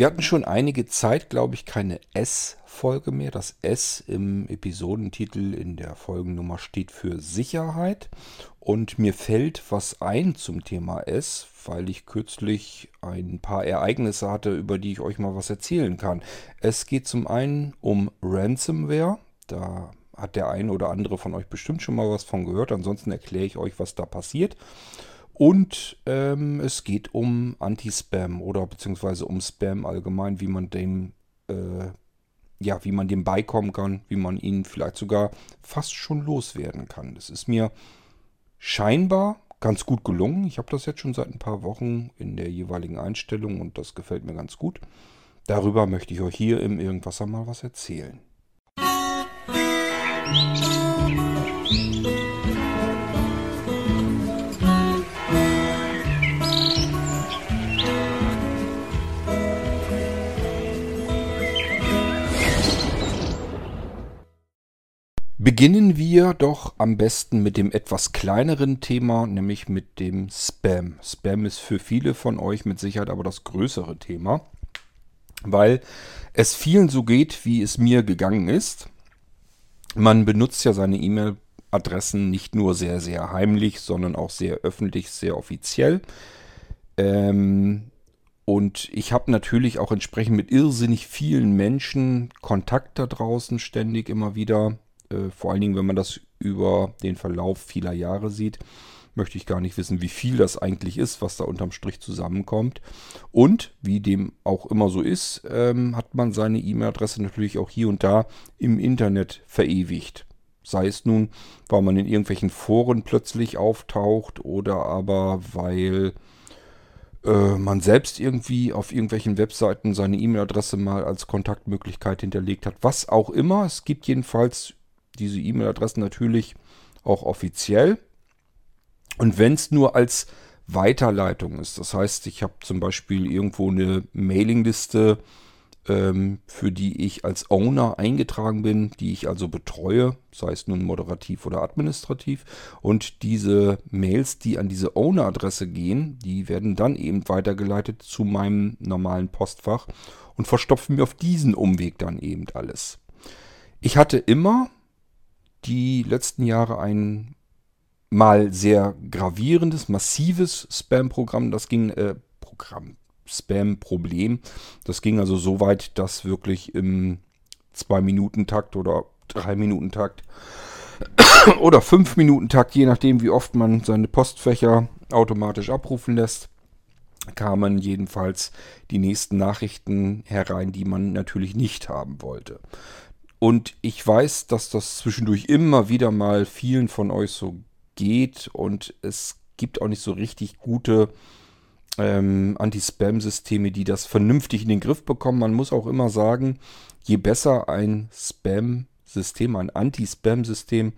Wir hatten schon einige Zeit, glaube ich, keine S-Folge mehr. Das S im Episodentitel in der Folgennummer steht für Sicherheit. Und mir fällt was ein zum Thema S, weil ich kürzlich ein paar Ereignisse hatte, über die ich euch mal was erzählen kann. Es geht zum einen um Ransomware. Da hat der eine oder andere von euch bestimmt schon mal was von gehört. Ansonsten erkläre ich euch, was da passiert. Und ähm, es geht um Anti-Spam oder beziehungsweise um Spam allgemein, wie man dem, äh, ja, wie man dem beikommen kann, wie man ihn vielleicht sogar fast schon loswerden kann. Das ist mir scheinbar ganz gut gelungen. Ich habe das jetzt schon seit ein paar Wochen in der jeweiligen Einstellung und das gefällt mir ganz gut. Darüber möchte ich euch hier im Irgendwasser mal was erzählen. Musik Beginnen wir doch am besten mit dem etwas kleineren Thema, nämlich mit dem Spam. Spam ist für viele von euch mit Sicherheit aber das größere Thema, weil es vielen so geht, wie es mir gegangen ist. Man benutzt ja seine E-Mail-Adressen nicht nur sehr, sehr heimlich, sondern auch sehr öffentlich, sehr offiziell. Ähm, und ich habe natürlich auch entsprechend mit irrsinnig vielen Menschen Kontakt da draußen ständig immer wieder äh, vor allen Dingen, wenn man das über den Verlauf vieler Jahre sieht, möchte ich gar nicht wissen, wie viel das eigentlich ist, was da unterm Strich zusammenkommt. Und wie dem auch immer so ist, ähm, hat man seine E-Mail-Adresse natürlich auch hier und da im Internet verewigt. Sei es nun, weil man in irgendwelchen Foren plötzlich auftaucht oder aber weil äh, man selbst irgendwie auf irgendwelchen Webseiten seine E-Mail-Adresse mal als Kontaktmöglichkeit hinterlegt hat. Was auch immer. Es gibt jedenfalls diese E-Mail-Adressen natürlich auch offiziell. Und wenn es nur als Weiterleitung ist, das heißt, ich habe zum Beispiel irgendwo eine Mailingliste, ähm, für die ich als Owner eingetragen bin, die ich also betreue, sei es nun moderativ oder administrativ. Und diese Mails, die an diese Owner-Adresse gehen, die werden dann eben weitergeleitet zu meinem normalen Postfach und verstopfen mir auf diesen Umweg dann eben alles. Ich hatte immer die letzten Jahre ein mal sehr gravierendes, massives Spam-Programm. Das ging, äh, Programm, Spam-Problem. Das ging also so weit, dass wirklich im 2-Minuten-Takt oder 3-Minuten-Takt oder 5-Minuten-Takt, je nachdem, wie oft man seine Postfächer automatisch abrufen lässt, kamen jedenfalls die nächsten Nachrichten herein, die man natürlich nicht haben wollte. Und ich weiß, dass das zwischendurch immer wieder mal vielen von euch so geht und es gibt auch nicht so richtig gute ähm, Anti-Spam-Systeme, die das vernünftig in den Griff bekommen. Man muss auch immer sagen, je besser ein Spam-System, ein Anti-Spam-System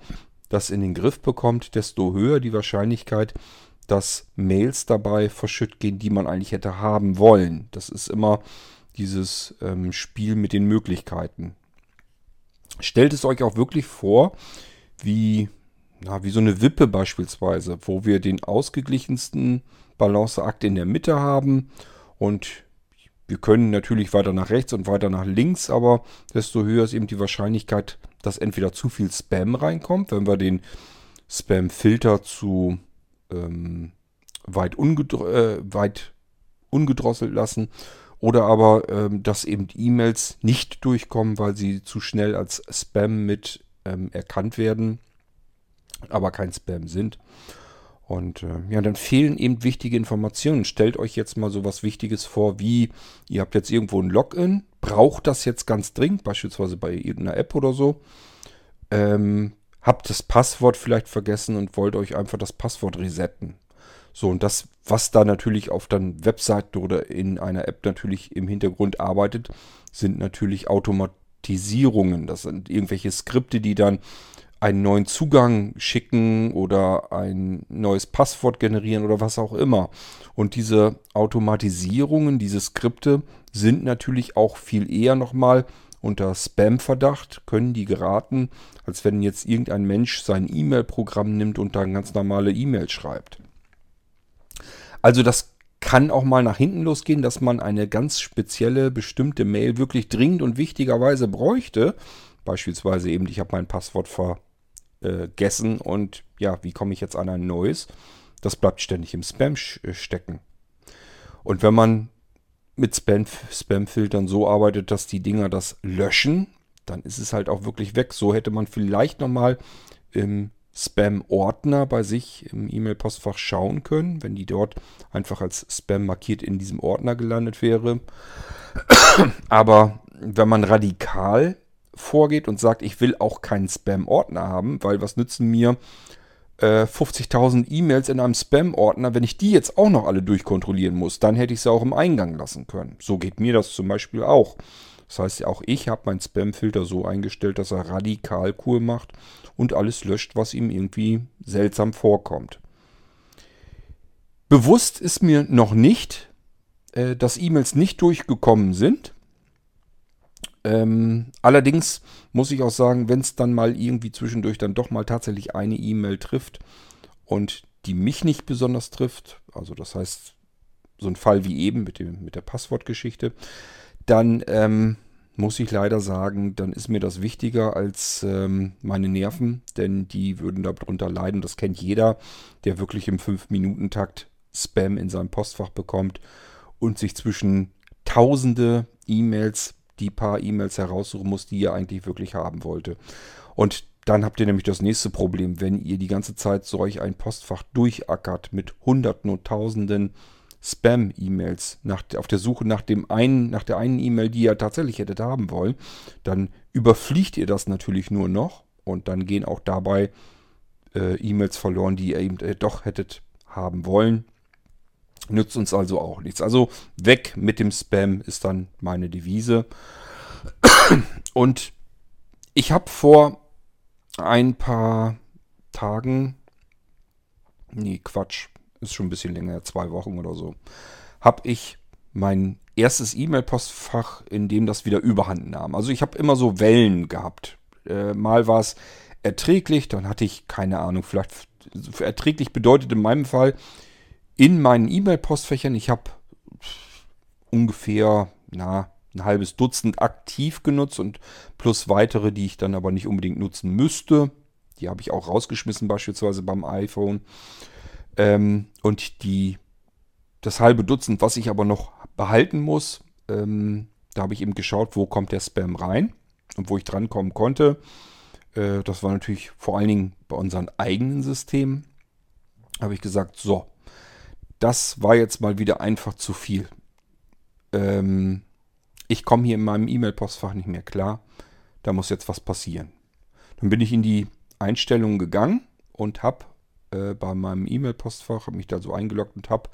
das in den Griff bekommt, desto höher die Wahrscheinlichkeit, dass Mails dabei verschütt gehen, die man eigentlich hätte haben wollen. Das ist immer dieses ähm, Spiel mit den Möglichkeiten. Stellt es euch auch wirklich vor, wie, na, wie so eine Wippe beispielsweise, wo wir den ausgeglichensten Balanceakt in der Mitte haben und wir können natürlich weiter nach rechts und weiter nach links, aber desto höher ist eben die Wahrscheinlichkeit, dass entweder zu viel Spam reinkommt, wenn wir den Spam-Filter zu ähm, weit, ungedr äh, weit ungedrosselt lassen oder aber, ähm, dass eben E-Mails nicht durchkommen, weil sie zu schnell als Spam mit ähm, erkannt werden, aber kein Spam sind. Und äh, ja, dann fehlen eben wichtige Informationen. Stellt euch jetzt mal so was Wichtiges vor, wie ihr habt jetzt irgendwo ein Login, braucht das jetzt ganz dringend, beispielsweise bei irgendeiner App oder so. Ähm, habt das Passwort vielleicht vergessen und wollt euch einfach das Passwort resetten. So, und das, was da natürlich auf dann Webseiten oder in einer App natürlich im Hintergrund arbeitet, sind natürlich Automatisierungen. Das sind irgendwelche Skripte, die dann einen neuen Zugang schicken oder ein neues Passwort generieren oder was auch immer. Und diese Automatisierungen, diese Skripte sind natürlich auch viel eher nochmal unter Spam-Verdacht, können die geraten, als wenn jetzt irgendein Mensch sein E-Mail-Programm nimmt und da ganz normale E-Mails schreibt. Also das kann auch mal nach hinten losgehen, dass man eine ganz spezielle, bestimmte Mail wirklich dringend und wichtigerweise bräuchte. Beispielsweise eben, ich habe mein Passwort vergessen und ja, wie komme ich jetzt an ein neues? Das bleibt ständig im Spam äh, stecken. Und wenn man mit Spam, Spam-Filtern so arbeitet, dass die Dinger das löschen, dann ist es halt auch wirklich weg. So hätte man vielleicht nochmal im Spam-Ordner bei sich im E-Mail-Postfach schauen können, wenn die dort einfach als Spam markiert in diesem Ordner gelandet wäre. Aber wenn man radikal vorgeht und sagt, ich will auch keinen Spam-Ordner haben, weil was nützen mir äh, 50.000 E-Mails in einem Spam-Ordner, wenn ich die jetzt auch noch alle durchkontrollieren muss, dann hätte ich sie auch im Eingang lassen können. So geht mir das zum Beispiel auch. Das heißt, auch ich habe meinen Spam-Filter so eingestellt, dass er radikal cool macht und alles löscht, was ihm irgendwie seltsam vorkommt. Bewusst ist mir noch nicht, äh, dass E-Mails nicht durchgekommen sind. Ähm, allerdings muss ich auch sagen, wenn es dann mal irgendwie zwischendurch dann doch mal tatsächlich eine E-Mail trifft und die mich nicht besonders trifft, also das heißt so ein Fall wie eben mit, dem, mit der Passwortgeschichte, dann ähm, muss ich leider sagen, dann ist mir das wichtiger als ähm, meine Nerven, denn die würden darunter leiden. Das kennt jeder, der wirklich im 5-Minuten-Takt Spam in seinem Postfach bekommt und sich zwischen tausende E-Mails die paar E-Mails heraussuchen muss, die ihr eigentlich wirklich haben wollte. Und dann habt ihr nämlich das nächste Problem, wenn ihr die ganze Zeit solch ein Postfach durchackert mit Hunderten und Tausenden Spam-E-Mails auf der Suche nach dem einen, nach der einen E-Mail, die ihr tatsächlich hättet haben wollen, dann überfliegt ihr das natürlich nur noch und dann gehen auch dabei äh, E-Mails verloren, die ihr eben äh, doch hättet haben wollen. Nützt uns also auch nichts. Also weg mit dem Spam ist dann meine Devise. Und ich habe vor ein paar Tagen, nee, Quatsch, ist schon ein bisschen länger, zwei Wochen oder so, habe ich mein erstes E-Mail-Postfach, in dem das wieder überhand nahm. Also ich habe immer so Wellen gehabt. Äh, mal war es erträglich, dann hatte ich keine Ahnung, vielleicht erträglich bedeutet in meinem Fall, in meinen E-Mail-Postfächern, ich habe ungefähr na, ein halbes Dutzend aktiv genutzt und plus weitere, die ich dann aber nicht unbedingt nutzen müsste. Die habe ich auch rausgeschmissen, beispielsweise beim iPhone. Ähm, und die, das halbe Dutzend, was ich aber noch behalten muss, ähm, da habe ich eben geschaut, wo kommt der Spam rein und wo ich drankommen konnte. Äh, das war natürlich vor allen Dingen bei unseren eigenen Systemen. Habe ich gesagt, so, das war jetzt mal wieder einfach zu viel. Ähm, ich komme hier in meinem E-Mail-Postfach nicht mehr klar. Da muss jetzt was passieren. Dann bin ich in die Einstellungen gegangen und habe äh, bei meinem E-Mail-Postfach, mich da so eingeloggt und habe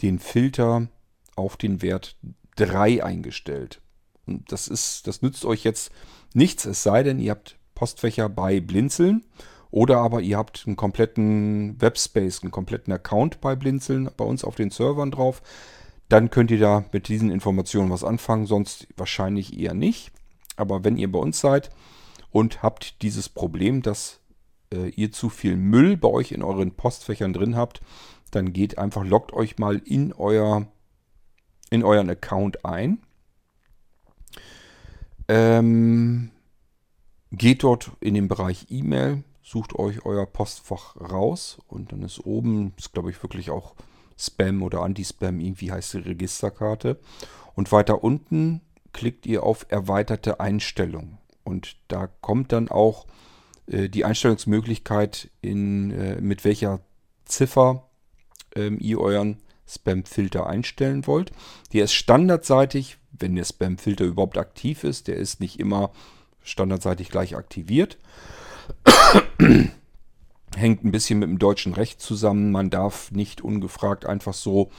den Filter auf den Wert 3 eingestellt. Und das ist, das nützt euch jetzt nichts, es sei denn, ihr habt Postfächer bei Blinzeln oder aber ihr habt einen kompletten Webspace, einen kompletten Account bei Blinzeln bei uns auf den Servern drauf. Dann könnt ihr da mit diesen Informationen was anfangen, sonst wahrscheinlich eher nicht. Aber wenn ihr bei uns seid und habt dieses Problem, dass äh, ihr zu viel Müll bei euch in euren Postfächern drin habt, dann geht einfach, loggt euch mal in, euer, in euren Account ein. Ähm, geht dort in den Bereich E-Mail, sucht euch euer Postfach raus und dann ist oben, ist glaube ich wirklich auch Spam oder Anti-Spam, irgendwie heißt die Registerkarte. Und weiter unten klickt ihr auf erweiterte Einstellungen. Und da kommt dann auch die Einstellungsmöglichkeit, in, äh, mit welcher Ziffer ähm, ihr euren Spam-Filter einstellen wollt. Der ist standardseitig, wenn der Spam-Filter überhaupt aktiv ist, der ist nicht immer standardseitig gleich aktiviert. Hängt ein bisschen mit dem deutschen Recht zusammen. Man darf nicht ungefragt einfach so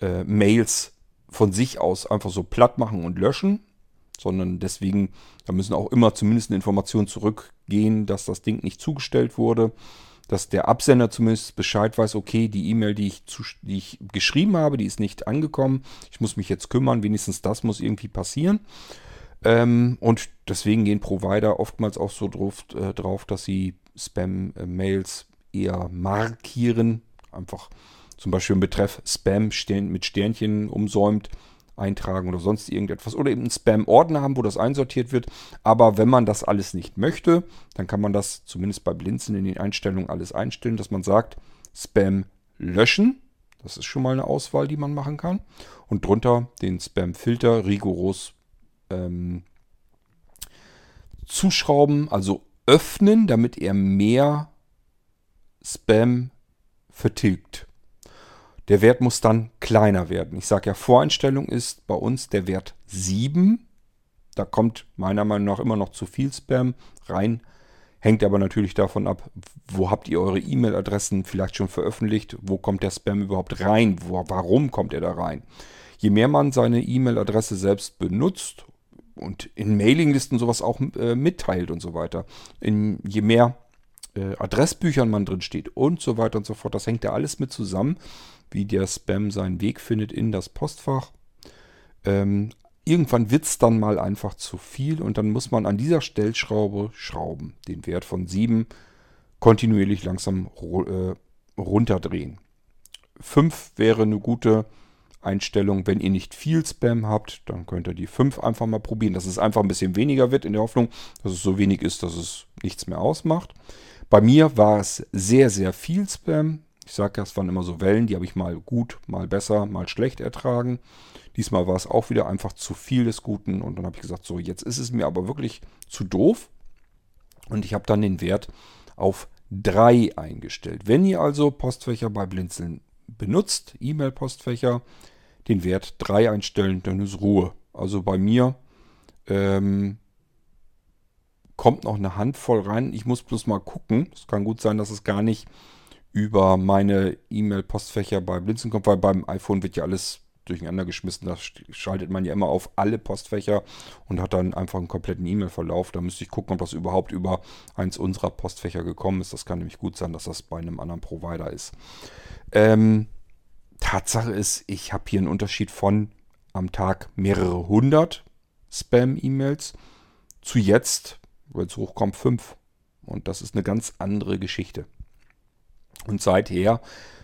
äh, Mails von sich aus einfach so platt machen und löschen, sondern deswegen, da müssen auch immer zumindest eine Information zurückgehen, dass das Ding nicht zugestellt wurde, dass der Absender zumindest Bescheid weiß, okay, die E-Mail, die, ich die ich geschrieben habe, die ist nicht angekommen. Ich muss mich jetzt kümmern, wenigstens das muss irgendwie passieren. Ähm, und deswegen gehen Provider oftmals auch so drauf, äh, drauf dass sie Spam-Mails eher markieren. Einfach zum Beispiel im Betreff Spam mit Sternchen umsäumt eintragen oder sonst irgendetwas. Oder eben einen Spam-Ordner haben, wo das einsortiert wird. Aber wenn man das alles nicht möchte, dann kann man das zumindest bei Blinzen in den Einstellungen alles einstellen, dass man sagt, Spam löschen. Das ist schon mal eine Auswahl, die man machen kann. Und drunter den Spam-Filter rigoros ähm, zuschrauben, also öffnen, damit er mehr Spam vertilgt. Der Wert muss dann kleiner werden. Ich sage ja, Voreinstellung ist bei uns der Wert 7. Da kommt meiner Meinung nach immer noch zu viel Spam rein. Hängt aber natürlich davon ab, wo habt ihr eure E-Mail-Adressen vielleicht schon veröffentlicht, wo kommt der Spam überhaupt rein, wo, warum kommt er da rein. Je mehr man seine E-Mail-Adresse selbst benutzt und in Mailinglisten sowas auch äh, mitteilt und so weiter, in, je mehr äh, Adressbüchern man drin steht und so weiter und so fort, das hängt ja alles mit zusammen wie der Spam seinen Weg findet in das Postfach. Ähm, irgendwann wird es dann mal einfach zu viel und dann muss man an dieser Stellschraube schrauben, den Wert von 7 kontinuierlich langsam äh, runterdrehen. 5 wäre eine gute Einstellung. Wenn ihr nicht viel Spam habt, dann könnt ihr die 5 einfach mal probieren, dass es einfach ein bisschen weniger wird in der Hoffnung, dass es so wenig ist, dass es nichts mehr ausmacht. Bei mir war es sehr, sehr viel Spam. Ich sage ja, es waren immer so Wellen, die habe ich mal gut, mal besser, mal schlecht ertragen. Diesmal war es auch wieder einfach zu viel des Guten und dann habe ich gesagt, so jetzt ist es mir aber wirklich zu doof und ich habe dann den Wert auf 3 eingestellt. Wenn ihr also Postfächer bei Blinzeln benutzt, E-Mail-Postfächer, den Wert 3 einstellen, dann ist Ruhe. Also bei mir ähm, kommt noch eine Handvoll rein. Ich muss bloß mal gucken. Es kann gut sein, dass es gar nicht über meine E-Mail-Postfächer bei Blinzen kommt, weil beim iPhone wird ja alles durcheinander geschmissen. Da schaltet man ja immer auf alle Postfächer und hat dann einfach einen kompletten E-Mail-Verlauf. Da müsste ich gucken, ob das überhaupt über eins unserer Postfächer gekommen ist. Das kann nämlich gut sein, dass das bei einem anderen Provider ist. Ähm, Tatsache ist, ich habe hier einen Unterschied von am Tag mehrere hundert Spam-E-Mails zu jetzt, wenn es hochkommt, fünf. Und das ist eine ganz andere Geschichte. Und seither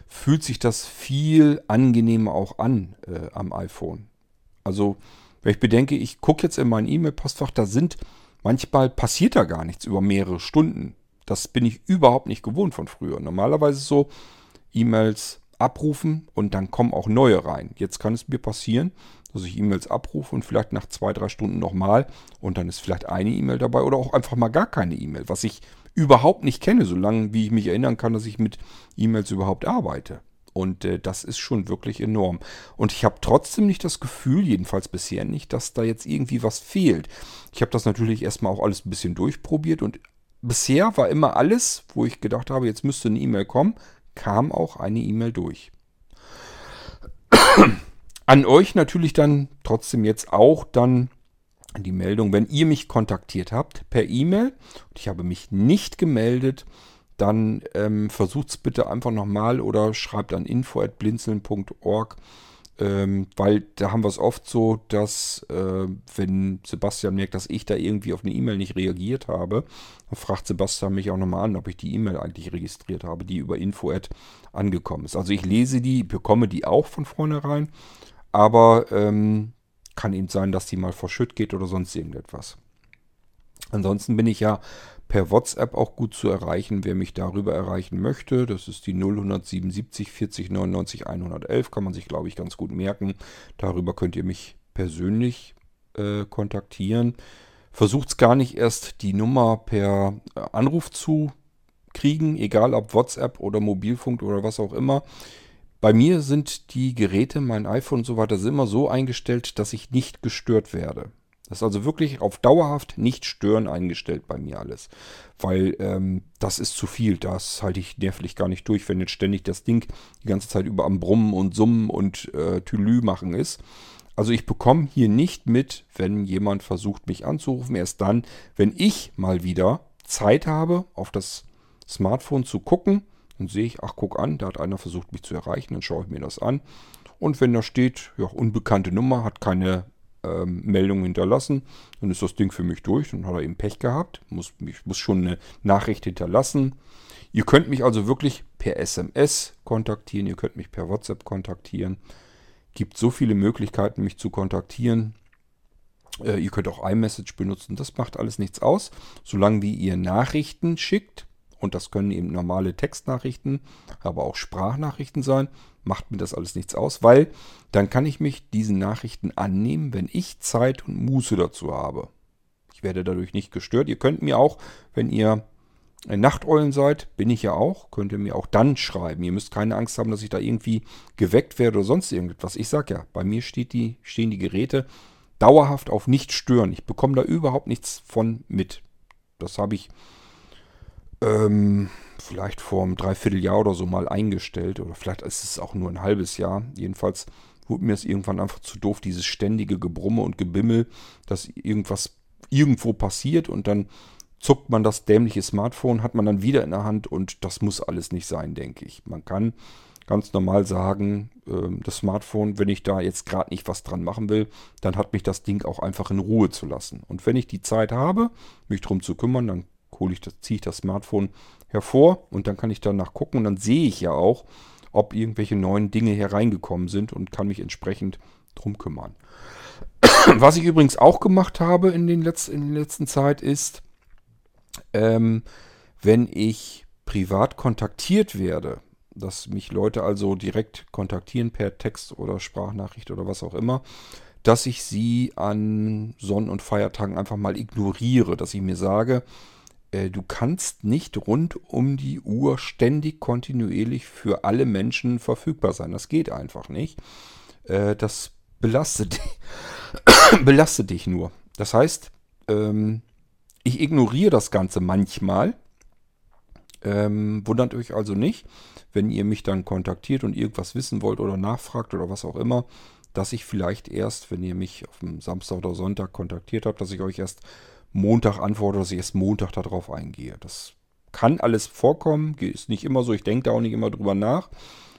fühlt sich das viel angenehmer auch an äh, am iPhone. Also, wenn ich bedenke, ich gucke jetzt in mein E-Mail-Postfach, da sind manchmal passiert da gar nichts über mehrere Stunden. Das bin ich überhaupt nicht gewohnt von früher. Normalerweise so, E-Mails abrufen und dann kommen auch neue rein. Jetzt kann es mir passieren, dass ich E-Mails abrufe und vielleicht nach zwei, drei Stunden nochmal und dann ist vielleicht eine E-Mail dabei oder auch einfach mal gar keine E-Mail, was ich überhaupt nicht kenne, solange wie ich mich erinnern kann, dass ich mit E-Mails überhaupt arbeite. Und äh, das ist schon wirklich enorm. Und ich habe trotzdem nicht das Gefühl, jedenfalls bisher nicht, dass da jetzt irgendwie was fehlt. Ich habe das natürlich erstmal auch alles ein bisschen durchprobiert und bisher war immer alles, wo ich gedacht habe, jetzt müsste eine E-Mail kommen, kam auch eine E-Mail durch. An euch natürlich dann trotzdem jetzt auch dann die Meldung, wenn ihr mich kontaktiert habt per E-Mail und ich habe mich nicht gemeldet, dann ähm, versucht es bitte einfach nochmal oder schreibt an info.blinzeln.org, ähm, weil da haben wir es oft so, dass äh, wenn Sebastian merkt, dass ich da irgendwie auf eine E-Mail nicht reagiert habe, dann fragt Sebastian mich auch nochmal an, ob ich die E-Mail eigentlich registriert habe, die über info angekommen ist. Also ich lese die, bekomme die auch von vornherein, aber ähm, kann eben sein, dass die mal verschütt geht oder sonst irgendetwas. Ansonsten bin ich ja per WhatsApp auch gut zu erreichen, wer mich darüber erreichen möchte. Das ist die 0177 40 99 111, kann man sich, glaube ich, ganz gut merken. Darüber könnt ihr mich persönlich äh, kontaktieren. Versucht es gar nicht erst die Nummer per äh, Anruf zu kriegen, egal ob WhatsApp oder Mobilfunk oder was auch immer. Bei mir sind die Geräte, mein iPhone und so weiter, immer so eingestellt, dass ich nicht gestört werde. Das ist also wirklich auf dauerhaft nicht stören eingestellt bei mir alles. Weil ähm, das ist zu viel. Das halte ich nervlich gar nicht durch, wenn jetzt ständig das Ding die ganze Zeit über am Brummen und Summen und äh, Tülü machen ist. Also ich bekomme hier nicht mit, wenn jemand versucht, mich anzurufen. Erst dann, wenn ich mal wieder Zeit habe, auf das Smartphone zu gucken dann sehe ich, ach guck an, da hat einer versucht mich zu erreichen, dann schaue ich mir das an. Und wenn da steht, ja, unbekannte Nummer, hat keine ähm, Meldung hinterlassen, dann ist das Ding für mich durch. Dann hat er eben Pech gehabt, muss, ich muss schon eine Nachricht hinterlassen. Ihr könnt mich also wirklich per SMS kontaktieren, ihr könnt mich per WhatsApp kontaktieren. Gibt so viele Möglichkeiten, mich zu kontaktieren. Äh, ihr könnt auch iMessage benutzen, das macht alles nichts aus, solange wie ihr Nachrichten schickt. Und das können eben normale Textnachrichten, aber auch Sprachnachrichten sein. Macht mir das alles nichts aus, weil dann kann ich mich diesen Nachrichten annehmen, wenn ich Zeit und Muße dazu habe. Ich werde dadurch nicht gestört. Ihr könnt mir auch, wenn ihr Nachteulen seid, bin ich ja auch, könnt ihr mir auch dann schreiben. Ihr müsst keine Angst haben, dass ich da irgendwie geweckt werde oder sonst irgendetwas. Ich sag ja, bei mir die, stehen die Geräte dauerhaft auf nicht stören. Ich bekomme da überhaupt nichts von mit. Das habe ich ähm, vielleicht vor einem Dreivierteljahr oder so mal eingestellt. Oder vielleicht ist es auch nur ein halbes Jahr. Jedenfalls wurde mir es irgendwann einfach zu doof, dieses ständige Gebrumme und Gebimmel, dass irgendwas irgendwo passiert und dann zuckt man das dämliche Smartphone, hat man dann wieder in der Hand und das muss alles nicht sein, denke ich. Man kann ganz normal sagen, äh, das Smartphone, wenn ich da jetzt gerade nicht was dran machen will, dann hat mich das Ding auch einfach in Ruhe zu lassen. Und wenn ich die Zeit habe, mich darum zu kümmern, dann hole ich das, ziehe ich das Smartphone hervor und dann kann ich danach gucken und dann sehe ich ja auch, ob irgendwelche neuen Dinge hereingekommen sind und kann mich entsprechend drum kümmern. Was ich übrigens auch gemacht habe in, den Letz-, in der letzten Zeit ist, ähm, wenn ich privat kontaktiert werde, dass mich Leute also direkt kontaktieren per Text oder Sprachnachricht oder was auch immer, dass ich sie an Sonn- und Feiertagen einfach mal ignoriere, dass ich mir sage, du kannst nicht rund um die Uhr ständig kontinuierlich für alle Menschen verfügbar sein. Das geht einfach nicht. Äh, das belastet, belastet dich nur. Das heißt, ähm, ich ignoriere das Ganze manchmal. Ähm, wundert euch also nicht, wenn ihr mich dann kontaktiert und irgendwas wissen wollt oder nachfragt oder was auch immer, dass ich vielleicht erst, wenn ihr mich auf dem Samstag oder Sonntag kontaktiert habt, dass ich euch erst Montag antworte, dass ich erst Montag darauf eingehe. Das kann alles vorkommen, ist nicht immer so, ich denke da auch nicht immer drüber nach.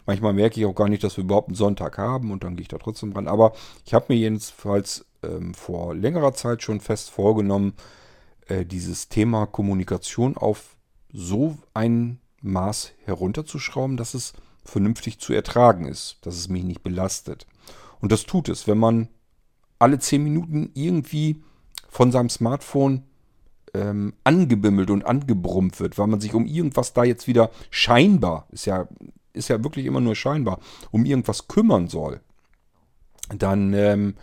Manchmal merke ich auch gar nicht, dass wir überhaupt einen Sonntag haben und dann gehe ich da trotzdem dran. Aber ich habe mir jedenfalls ähm, vor längerer Zeit schon fest vorgenommen, äh, dieses Thema Kommunikation auf so ein Maß herunterzuschrauben, dass es vernünftig zu ertragen ist, dass es mich nicht belastet. Und das tut es, wenn man alle zehn Minuten irgendwie von seinem Smartphone ähm, angebimmelt und angebrummt wird, weil man sich um irgendwas da jetzt wieder scheinbar, ist ja, ist ja wirklich immer nur scheinbar, um irgendwas kümmern soll, dann ähm,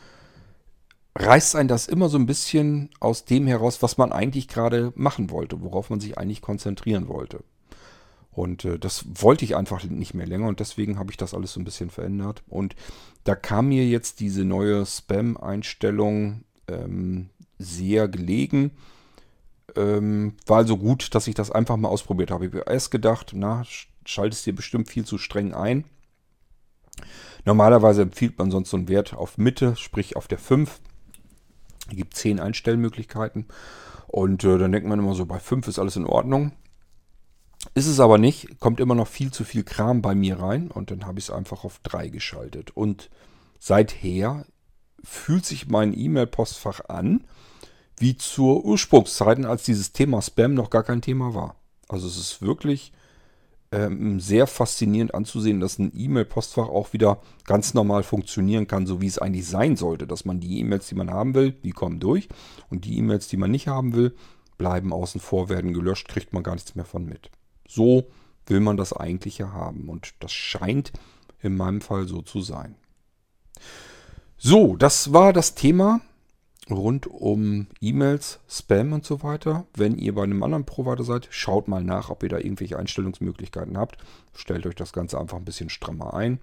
reißt einen das immer so ein bisschen aus dem heraus, was man eigentlich gerade machen wollte, worauf man sich eigentlich konzentrieren wollte. Und äh, das wollte ich einfach nicht mehr länger und deswegen habe ich das alles so ein bisschen verändert. Und da kam mir jetzt diese neue Spam-Einstellung ähm, sehr gelegen. Ähm, war also gut, dass ich das einfach mal ausprobiert habe. Ich habe erst gedacht, na, schaltest dir bestimmt viel zu streng ein. Normalerweise empfiehlt man sonst so einen Wert auf Mitte, sprich auf der 5. Es gibt 10 Einstellmöglichkeiten. Und äh, dann denkt man immer so, bei 5 ist alles in Ordnung. Ist es aber nicht, kommt immer noch viel zu viel Kram bei mir rein und dann habe ich es einfach auf 3 geschaltet. Und seither fühlt sich mein E-Mail-Postfach an wie zur Ursprungszeiten, als dieses Thema Spam noch gar kein Thema war. Also es ist wirklich ähm, sehr faszinierend anzusehen, dass ein E-Mail-Postfach auch wieder ganz normal funktionieren kann, so wie es eigentlich sein sollte. Dass man die E-Mails, die man haben will, die kommen durch und die E-Mails, die man nicht haben will, bleiben außen vor, werden gelöscht, kriegt man gar nichts mehr von mit. So will man das eigentlich ja haben und das scheint in meinem Fall so zu sein. So, das war das Thema rund um E-Mails, Spam und so weiter. Wenn ihr bei einem anderen Provider seid, schaut mal nach, ob ihr da irgendwelche Einstellungsmöglichkeiten habt. Stellt euch das Ganze einfach ein bisschen strammer ein.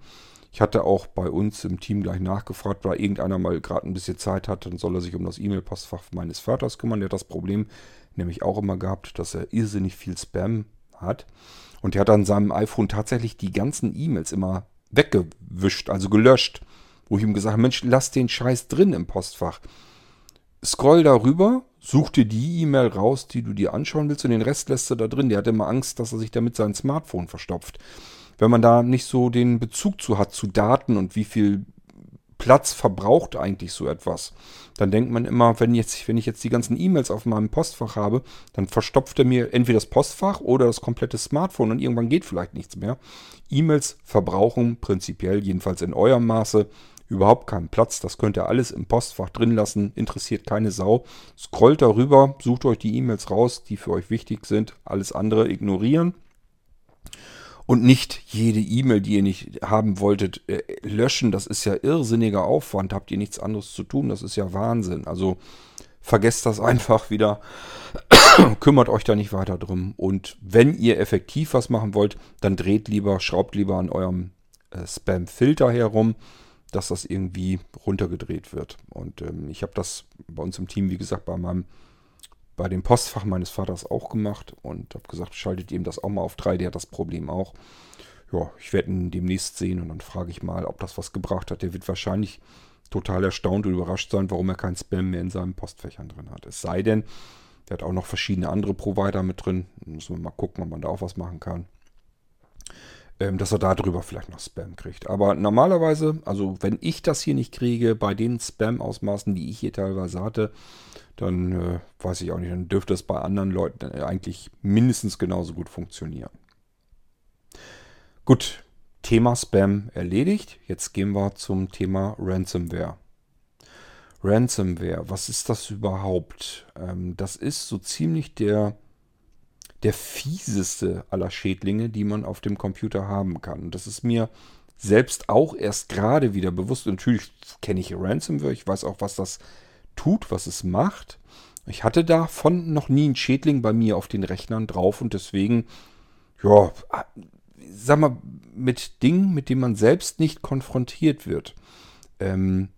Ich hatte auch bei uns im Team gleich nachgefragt, weil irgendeiner mal gerade ein bisschen Zeit hat, dann soll er sich um das E-Mail-Postfach meines Vaters kümmern. Der hat das Problem nämlich auch immer gehabt, dass er irrsinnig viel Spam hat. Und er hat an seinem iPhone tatsächlich die ganzen E-Mails immer weggewischt, also gelöscht. Wo ich ihm gesagt habe, Mensch, lass den Scheiß drin im Postfach scroll darüber, such dir die E-Mail raus, die du dir anschauen willst und den Rest lässt du da drin. Der hat immer Angst, dass er sich damit sein Smartphone verstopft. Wenn man da nicht so den Bezug zu hat, zu Daten und wie viel Platz verbraucht eigentlich so etwas? Dann denkt man immer, wenn, jetzt, wenn ich jetzt die ganzen E-Mails auf meinem Postfach habe, dann verstopft er mir entweder das Postfach oder das komplette Smartphone und irgendwann geht vielleicht nichts mehr. E-Mails verbrauchen prinzipiell, jedenfalls in eurem Maße, überhaupt keinen Platz. Das könnt ihr alles im Postfach drin lassen, interessiert keine Sau. Scrollt darüber, sucht euch die E-Mails raus, die für euch wichtig sind. Alles andere ignorieren und nicht jede E-Mail, die ihr nicht haben wolltet, äh, löschen. Das ist ja irrsinniger Aufwand. Habt ihr nichts anderes zu tun? Das ist ja Wahnsinn. Also vergesst das einfach wieder. Kümmert euch da nicht weiter drum. Und wenn ihr effektiv was machen wollt, dann dreht lieber, schraubt lieber an eurem äh, Spam-Filter herum, dass das irgendwie runtergedreht wird. Und ähm, ich habe das bei uns im Team, wie gesagt, bei meinem bei dem Postfach meines Vaters auch gemacht und habe gesagt, schaltet ihm das auch mal auf 3, der hat das Problem auch. Ja, ich werde ihn demnächst sehen und dann frage ich mal, ob das was gebracht hat. Der wird wahrscheinlich total erstaunt und überrascht sein, warum er kein Spam mehr in seinen Postfächern drin hat. Es sei denn, der hat auch noch verschiedene andere Provider mit drin. Müssen wir mal gucken, ob man da auch was machen kann. Ähm, dass er darüber vielleicht noch Spam kriegt. Aber normalerweise, also wenn ich das hier nicht kriege, bei den Spam-Ausmaßen, die ich hier teilweise hatte, dann äh, weiß ich auch nicht, dann dürfte es bei anderen Leuten eigentlich mindestens genauso gut funktionieren. Gut, Thema Spam erledigt. Jetzt gehen wir zum Thema Ransomware. Ransomware, was ist das überhaupt? Ähm, das ist so ziemlich der, der fieseste aller Schädlinge, die man auf dem Computer haben kann. Das ist mir selbst auch erst gerade wieder bewusst. Natürlich kenne ich Ransomware, ich weiß auch, was das tut, was es macht. Ich hatte davon noch nie einen Schädling bei mir auf den Rechnern drauf und deswegen, ja, sag mal, mit Dingen, mit denen man selbst nicht konfrontiert wird, ähm,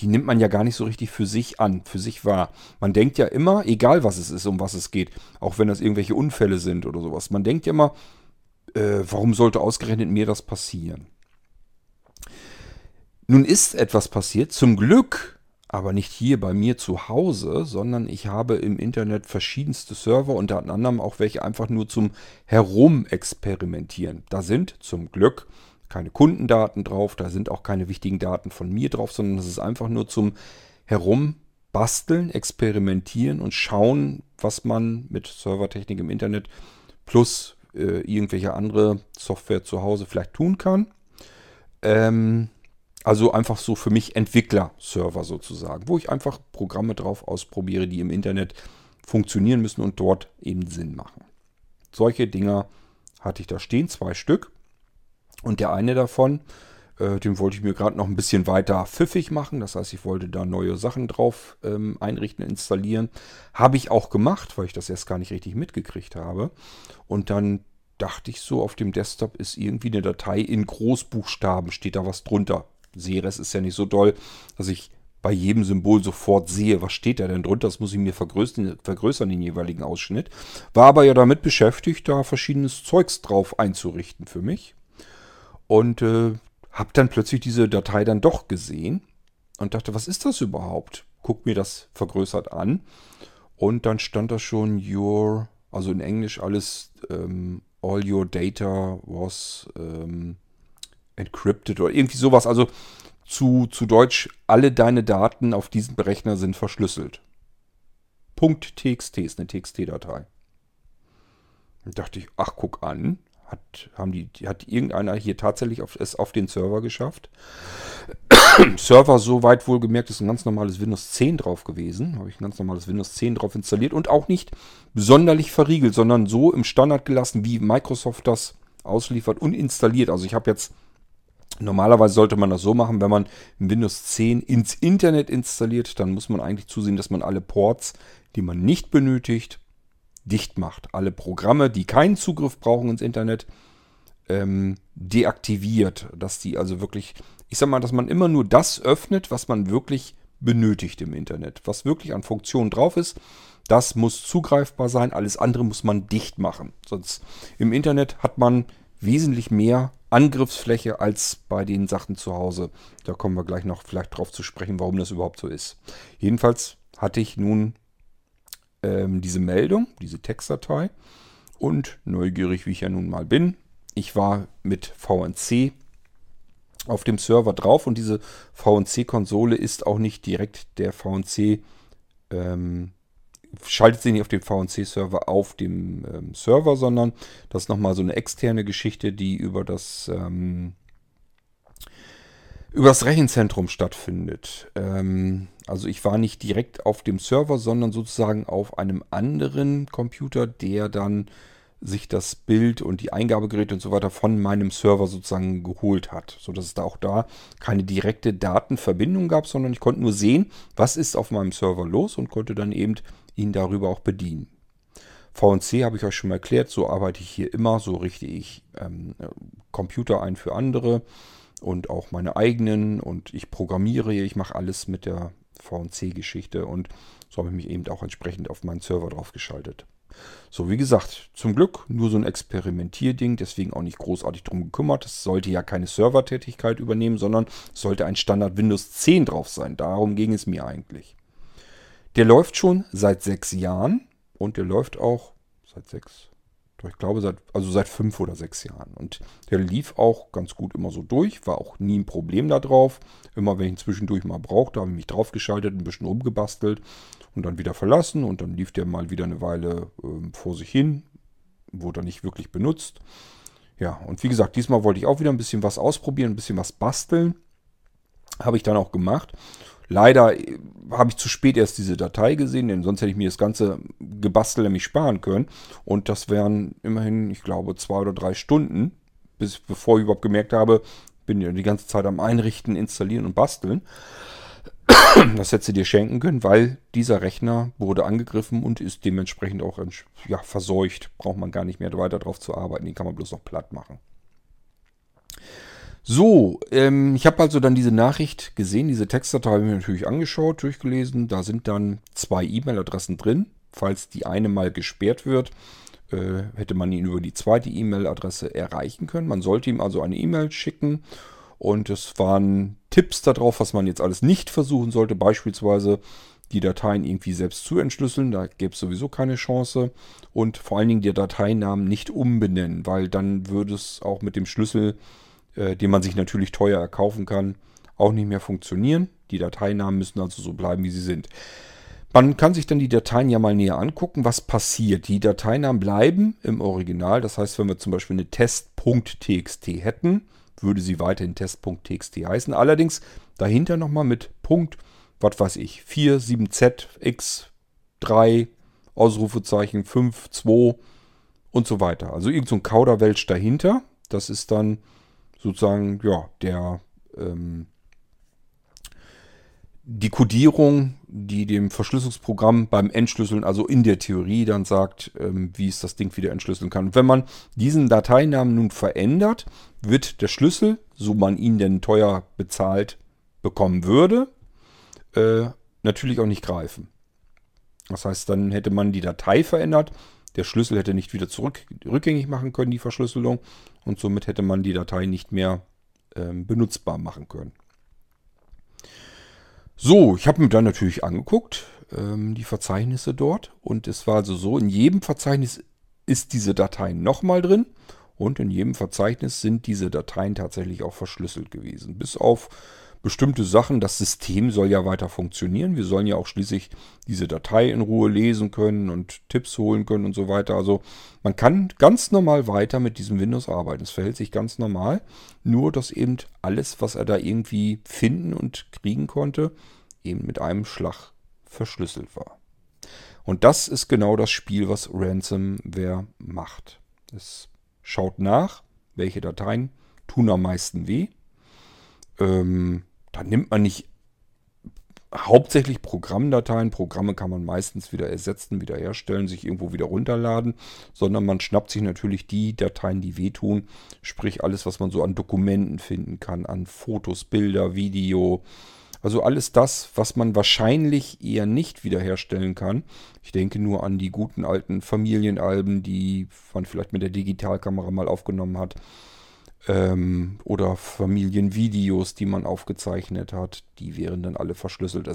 die nimmt man ja gar nicht so richtig für sich an, für sich wahr. Man denkt ja immer, egal was es ist, um was es geht, auch wenn das irgendwelche Unfälle sind oder sowas, man denkt ja immer, äh, warum sollte ausgerechnet mir das passieren? Nun ist etwas passiert, zum Glück aber nicht hier bei mir zu Hause, sondern ich habe im Internet verschiedenste Server, unter anderem auch welche einfach nur zum Herumexperimentieren. Da sind zum Glück keine Kundendaten drauf, da sind auch keine wichtigen Daten von mir drauf, sondern es ist einfach nur zum Herumbasteln, experimentieren und schauen, was man mit Servertechnik im Internet plus äh, irgendwelche andere Software zu Hause vielleicht tun kann. Ähm, also einfach so für mich Entwickler-Server sozusagen, wo ich einfach Programme drauf ausprobiere, die im Internet funktionieren müssen und dort eben Sinn machen. Solche Dinger hatte ich da stehen, zwei Stück. Und der eine davon, äh, den wollte ich mir gerade noch ein bisschen weiter pfiffig machen. Das heißt, ich wollte da neue Sachen drauf ähm, einrichten, installieren. Habe ich auch gemacht, weil ich das erst gar nicht richtig mitgekriegt habe. Und dann dachte ich so, auf dem Desktop ist irgendwie eine Datei in Großbuchstaben, steht da was drunter sehe. Das ist ja nicht so doll, dass ich bei jedem Symbol sofort sehe, was steht da denn drunter. Das muss ich mir vergrößern, vergrößern, den jeweiligen Ausschnitt. War aber ja damit beschäftigt, da verschiedenes Zeugs drauf einzurichten für mich. Und äh, habe dann plötzlich diese Datei dann doch gesehen und dachte, was ist das überhaupt? Guck mir das vergrößert an. Und dann stand da schon your, also in Englisch alles, ähm, all your data was ähm, encrypted oder irgendwie sowas. Also zu, zu Deutsch, alle deine Daten auf diesem Berechner sind verschlüsselt. .txt ist eine TXT-Datei. Dann dachte ich, ach, guck an. Hat, haben die, hat irgendeiner hier tatsächlich auf, es auf den Server geschafft? Server so weit wohlgemerkt ist ein ganz normales Windows 10 drauf gewesen. Habe ich ein ganz normales Windows 10 drauf installiert und auch nicht sonderlich verriegelt, sondern so im Standard gelassen, wie Microsoft das ausliefert und installiert. Also ich habe jetzt Normalerweise sollte man das so machen, wenn man Windows 10 ins Internet installiert, dann muss man eigentlich zusehen, dass man alle Ports, die man nicht benötigt, dicht macht. Alle Programme, die keinen Zugriff brauchen ins Internet, ähm, deaktiviert. Dass die also wirklich, ich sag mal, dass man immer nur das öffnet, was man wirklich benötigt im Internet. Was wirklich an Funktionen drauf ist, das muss zugreifbar sein. Alles andere muss man dicht machen. Sonst im Internet hat man wesentlich mehr Angriffsfläche als bei den Sachen zu Hause. Da kommen wir gleich noch vielleicht drauf zu sprechen, warum das überhaupt so ist. Jedenfalls hatte ich nun ähm, diese Meldung, diese Textdatei. Und neugierig, wie ich ja nun mal bin, ich war mit VNC auf dem Server drauf und diese VNC-Konsole ist auch nicht direkt der VNC, ähm, schaltet sie nicht auf dem VNC-Server auf dem ähm, Server, sondern das ist nochmal so eine externe Geschichte, die über das, ähm, über das Rechenzentrum stattfindet. Ähm, also ich war nicht direkt auf dem Server, sondern sozusagen auf einem anderen Computer, der dann sich das Bild und die Eingabegeräte und so weiter von meinem Server sozusagen geholt hat, sodass es da auch da keine direkte Datenverbindung gab, sondern ich konnte nur sehen, was ist auf meinem Server los und konnte dann eben ihn darüber auch bedienen. VNC habe ich euch schon mal erklärt, so arbeite ich hier immer, so richte ich ähm, Computer ein für andere und auch meine eigenen und ich programmiere, ich mache alles mit der VNC-Geschichte und so habe ich mich eben auch entsprechend auf meinen Server drauf geschaltet. So, wie gesagt, zum Glück nur so ein Experimentierding, deswegen auch nicht großartig drum gekümmert. Es sollte ja keine Servertätigkeit übernehmen, sondern es sollte ein Standard Windows 10 drauf sein. Darum ging es mir eigentlich. Der läuft schon seit sechs Jahren und der läuft auch seit sechs, ich glaube seit, also seit fünf oder sechs Jahren. Und der lief auch ganz gut immer so durch, war auch nie ein Problem da drauf. Immer wenn ich ihn zwischendurch mal brauchte, habe ich mich draufgeschaltet, ein bisschen rumgebastelt und dann wieder verlassen und dann lief der mal wieder eine Weile äh, vor sich hin, wurde dann nicht wirklich benutzt. Ja, und wie gesagt, diesmal wollte ich auch wieder ein bisschen was ausprobieren, ein bisschen was basteln. Habe ich dann auch gemacht. Leider äh, habe ich zu spät erst diese Datei gesehen, denn sonst hätte ich mir das ganze Gebastel nämlich sparen können. Und das wären immerhin, ich glaube, zwei oder drei Stunden, bis bevor ich überhaupt gemerkt habe, bin ja die ganze Zeit am Einrichten, Installieren und Basteln. Das hätte sie dir schenken können, weil dieser Rechner wurde angegriffen und ist dementsprechend auch ja, verseucht. Braucht man gar nicht mehr weiter drauf zu arbeiten. Den kann man bloß noch platt machen. So, ähm, ich habe also dann diese Nachricht gesehen, diese Textdatei habe ich mir natürlich angeschaut, durchgelesen. Da sind dann zwei E-Mail-Adressen drin. Falls die eine mal gesperrt wird, äh, hätte man ihn über die zweite E-Mail-Adresse erreichen können. Man sollte ihm also eine E-Mail schicken und es waren Tipps darauf, was man jetzt alles nicht versuchen sollte. Beispielsweise die Dateien irgendwie selbst zu entschlüsseln. Da gäbe es sowieso keine Chance. Und vor allen Dingen die Dateinamen nicht umbenennen, weil dann würde es auch mit dem Schlüssel, äh, den man sich natürlich teuer erkaufen kann, auch nicht mehr funktionieren. Die Dateinamen müssen also so bleiben, wie sie sind. Man kann sich dann die Dateien ja mal näher angucken, was passiert. Die Dateinamen bleiben im Original. Das heißt, wenn wir zum Beispiel eine test.txt hätten, würde sie weiterhin test.txt heißen. Allerdings dahinter nochmal mit Punkt, was weiß ich, 4, 7z, x, 3, Ausrufezeichen, 5, 2 und so weiter. Also irgend so Kauderwelsch dahinter. Das ist dann sozusagen, ja, der, ähm, die Codierung, die dem Verschlüsselungsprogramm beim Entschlüsseln, also in der Theorie, dann sagt, ähm, wie es das Ding wieder entschlüsseln kann. Wenn man diesen Dateinamen nun verändert, wird der Schlüssel, so man ihn denn teuer bezahlt bekommen würde, äh, natürlich auch nicht greifen. Das heißt, dann hätte man die Datei verändert, der Schlüssel hätte nicht wieder zurück, rückgängig machen können, die Verschlüsselung, und somit hätte man die Datei nicht mehr ähm, benutzbar machen können. So, ich habe mir dann natürlich angeguckt, ähm, die Verzeichnisse dort. Und es war also so, in jedem Verzeichnis ist diese Datei nochmal drin. Und in jedem Verzeichnis sind diese Dateien tatsächlich auch verschlüsselt gewesen. Bis auf bestimmte Sachen. Das System soll ja weiter funktionieren. Wir sollen ja auch schließlich diese Datei in Ruhe lesen können und Tipps holen können und so weiter. Also man kann ganz normal weiter mit diesem Windows arbeiten. Es verhält sich ganz normal. Nur, dass eben alles, was er da irgendwie finden und kriegen konnte, eben mit einem Schlag verschlüsselt war. Und das ist genau das Spiel, was Ransomware macht. Es schaut nach, welche Dateien tun am meisten weh. Ähm, da nimmt man nicht hauptsächlich Programmdateien. Programme kann man meistens wieder ersetzen, wiederherstellen, sich irgendwo wieder runterladen, sondern man schnappt sich natürlich die Dateien, die wehtun, sprich alles, was man so an Dokumenten finden kann, an Fotos, Bilder, Video. Also alles das, was man wahrscheinlich eher nicht wiederherstellen kann. Ich denke nur an die guten alten Familienalben, die man vielleicht mit der Digitalkamera mal aufgenommen hat. Ähm, oder Familienvideos, die man aufgezeichnet hat. Die wären dann alle verschlüsselt.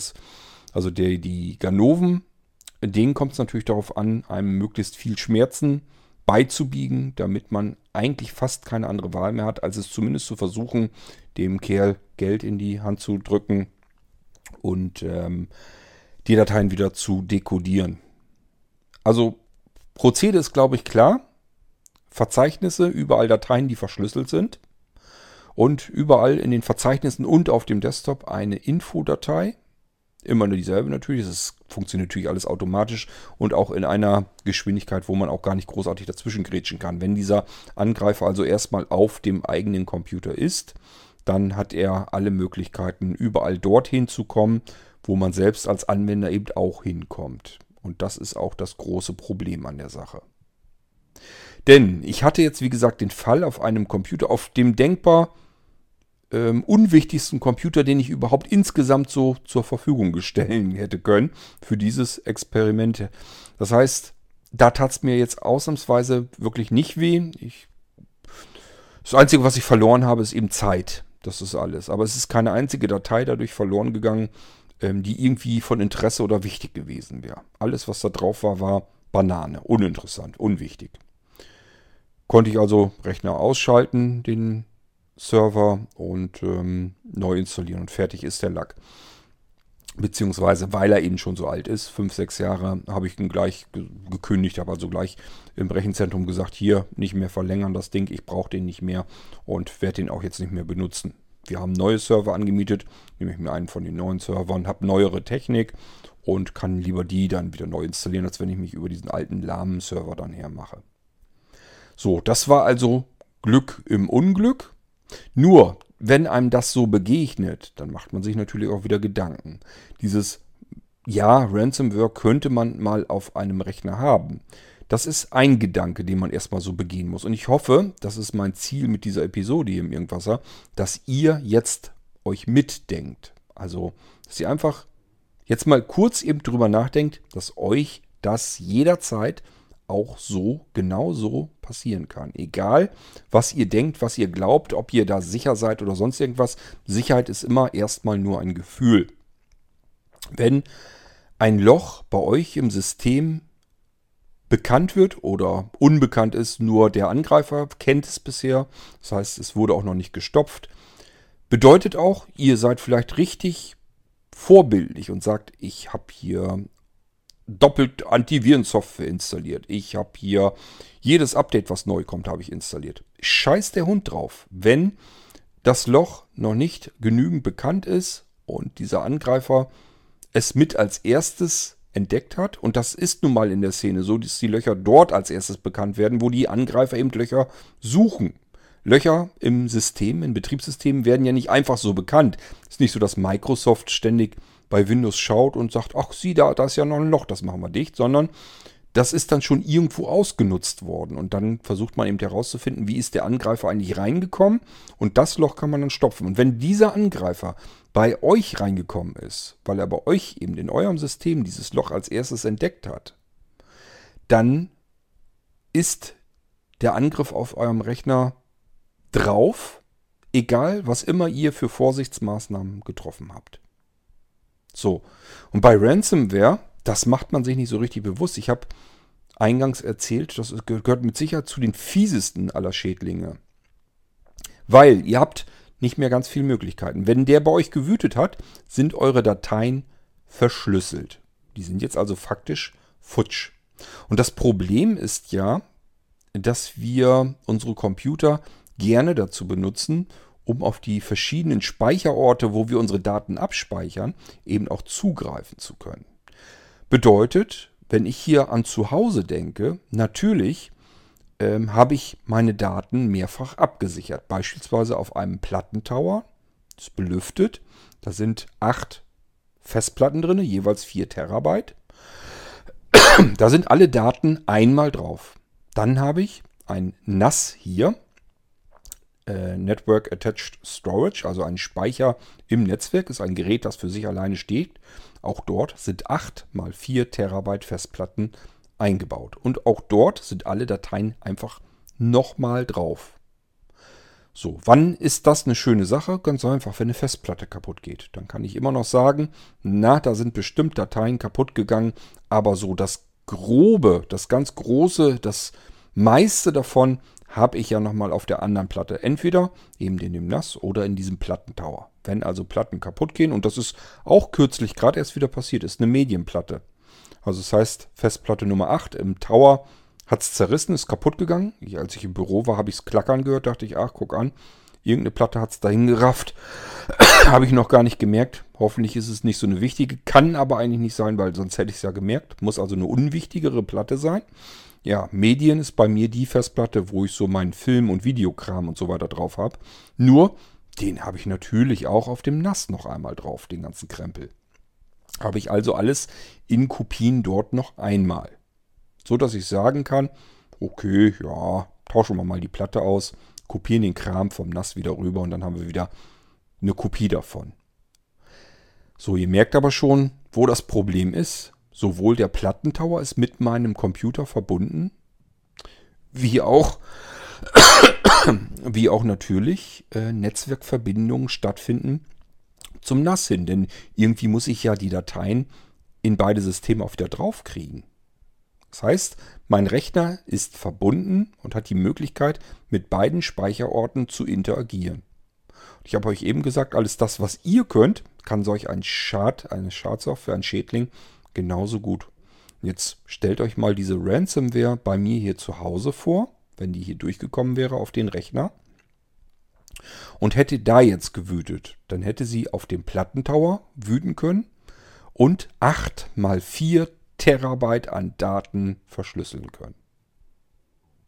also der, die Ganoven, denen kommt es natürlich darauf an, einem möglichst viel Schmerzen beizubiegen, damit man eigentlich fast keine andere Wahl mehr hat, als es zumindest zu versuchen, dem Kerl Geld in die Hand zu drücken und ähm, die Dateien wieder zu dekodieren. Also Prozede ist, glaube ich, klar. Verzeichnisse, überall Dateien, die verschlüsselt sind. Und überall in den Verzeichnissen und auf dem Desktop eine Infodatei. Immer nur dieselbe natürlich. Es funktioniert natürlich alles automatisch und auch in einer Geschwindigkeit, wo man auch gar nicht großartig dazwischen grätschen kann. Wenn dieser Angreifer also erstmal auf dem eigenen Computer ist, dann hat er alle Möglichkeiten, überall dorthin zu kommen, wo man selbst als Anwender eben auch hinkommt. Und das ist auch das große Problem an der Sache. Denn ich hatte jetzt, wie gesagt, den Fall auf einem Computer, auf dem denkbar ähm, unwichtigsten Computer, den ich überhaupt insgesamt so zur Verfügung stellen hätte können für dieses Experiment. Das heißt, da tat es mir jetzt ausnahmsweise wirklich nicht weh. Ich, das Einzige, was ich verloren habe, ist eben Zeit. Das ist alles. Aber es ist keine einzige Datei dadurch verloren gegangen, ähm, die irgendwie von Interesse oder wichtig gewesen wäre. Alles, was da drauf war, war Banane. Uninteressant, unwichtig. Konnte ich also Rechner ausschalten, den Server und ähm, neu installieren und fertig ist der Lack. Beziehungsweise, weil er eben schon so alt ist, fünf, sechs Jahre, habe ich ihn gleich ge gekündigt, habe also gleich im Rechenzentrum gesagt, hier nicht mehr verlängern das Ding, ich brauche den nicht mehr und werde den auch jetzt nicht mehr benutzen. Wir haben neue Server angemietet, nehme ich mir einen von den neuen Servern, habe neuere Technik und kann lieber die dann wieder neu installieren, als wenn ich mich über diesen alten lahmen Server dann hermache. So, das war also Glück im Unglück. Nur, wenn einem das so begegnet, dann macht man sich natürlich auch wieder Gedanken. Dieses, ja, Ransomware könnte man mal auf einem Rechner haben. Das ist ein Gedanke, den man erstmal so begehen muss. Und ich hoffe, das ist mein Ziel mit dieser Episode hier im Irgendwasser, dass ihr jetzt euch mitdenkt. Also, dass ihr einfach jetzt mal kurz eben drüber nachdenkt, dass euch das jederzeit auch so, genau so passieren kann. Egal, was ihr denkt, was ihr glaubt, ob ihr da sicher seid oder sonst irgendwas. Sicherheit ist immer erstmal nur ein Gefühl. Wenn ein Loch bei euch im System bekannt wird oder unbekannt ist, nur der Angreifer kennt es bisher, das heißt, es wurde auch noch nicht gestopft, bedeutet auch, ihr seid vielleicht richtig vorbildlich und sagt, ich habe hier doppelt Antivirensoftware installiert. Ich habe hier jedes Update, was neu kommt, habe ich installiert. Scheiß der Hund drauf. Wenn das Loch noch nicht genügend bekannt ist und dieser Angreifer es mit als erstes entdeckt hat, und das ist nun mal in der Szene so, dass die Löcher dort als erstes bekannt werden, wo die Angreifer eben Löcher suchen. Löcher im System, in Betriebssystemen werden ja nicht einfach so bekannt. Es ist nicht so, dass Microsoft ständig bei Windows schaut und sagt, ach sieh da, da ist ja noch ein Loch, das machen wir dicht, sondern das ist dann schon irgendwo ausgenutzt worden. Und dann versucht man eben herauszufinden, wie ist der Angreifer eigentlich reingekommen. Und das Loch kann man dann stopfen. Und wenn dieser Angreifer bei euch reingekommen ist, weil er bei euch eben in eurem System dieses Loch als erstes entdeckt hat, dann ist der Angriff auf eurem Rechner drauf, egal was immer ihr für Vorsichtsmaßnahmen getroffen habt. So. Und bei Ransomware, das macht man sich nicht so richtig bewusst. Ich habe eingangs erzählt, das gehört mit Sicherheit zu den fiesesten aller Schädlinge. Weil ihr habt nicht mehr ganz viele Möglichkeiten. Wenn der bei euch gewütet hat, sind eure Dateien verschlüsselt. Die sind jetzt also faktisch futsch. Und das Problem ist ja, dass wir unsere Computer gerne dazu benutzen, um auf die verschiedenen Speicherorte, wo wir unsere Daten abspeichern, eben auch zugreifen zu können. Bedeutet, wenn ich hier an zu Hause denke, natürlich ähm, habe ich meine Daten mehrfach abgesichert. Beispielsweise auf einem Plattentower, das ist belüftet. Da sind acht Festplatten drin, jeweils 4 Terabyte. da sind alle Daten einmal drauf. Dann habe ich ein NAS hier, äh, Network Attached Storage, also ein Speicher im Netzwerk, ist ein Gerät, das für sich alleine steht. Auch dort sind 8 mal 4 Terabyte Festplatten eingebaut. Und auch dort sind alle Dateien einfach nochmal drauf. So, wann ist das eine schöne Sache? Ganz einfach, wenn eine Festplatte kaputt geht. Dann kann ich immer noch sagen, na, da sind bestimmt Dateien kaputt gegangen, aber so das Grobe, das ganz Große, das meiste davon habe ich ja nochmal auf der anderen Platte. Entweder eben in dem NAS oder in diesem Plattentower. Wenn also Platten kaputt gehen, und das ist auch kürzlich gerade erst wieder passiert, ist eine Medienplatte. Also das heißt, Festplatte Nummer 8 im Tower hat es zerrissen, ist kaputt gegangen. Als ich im Büro war, habe ich es klackern gehört, dachte ich, ach, guck an, irgendeine Platte hat es dahin gerafft. habe ich noch gar nicht gemerkt. Hoffentlich ist es nicht so eine wichtige. Kann aber eigentlich nicht sein, weil sonst hätte ich es ja gemerkt. Muss also eine unwichtigere Platte sein. Ja, Medien ist bei mir die Festplatte, wo ich so meinen Film- und Videokram und so weiter drauf habe. Nur, den habe ich natürlich auch auf dem NAS noch einmal drauf, den ganzen Krempel. Habe ich also alles in Kopien dort noch einmal. So dass ich sagen kann, okay, ja, tauschen wir mal die Platte aus, kopieren den Kram vom NAS wieder rüber und dann haben wir wieder eine Kopie davon. So, ihr merkt aber schon, wo das Problem ist. Sowohl der Plattentower ist mit meinem Computer verbunden, wie auch, wie auch natürlich äh, Netzwerkverbindungen stattfinden zum NAS hin. Denn irgendwie muss ich ja die Dateien in beide Systeme auch wieder draufkriegen. Das heißt, mein Rechner ist verbunden und hat die Möglichkeit, mit beiden Speicherorten zu interagieren. Ich habe euch eben gesagt, alles das, was ihr könnt, kann solch ein Schad, eine Schadsoftware, ein Schädling genauso gut. Jetzt stellt euch mal diese Ransomware bei mir hier zu Hause vor, wenn die hier durchgekommen wäre auf den Rechner. Und hätte da jetzt gewütet, dann hätte sie auf dem Plattentower wüten können und 8 mal 4 Terabyte an Daten verschlüsseln können.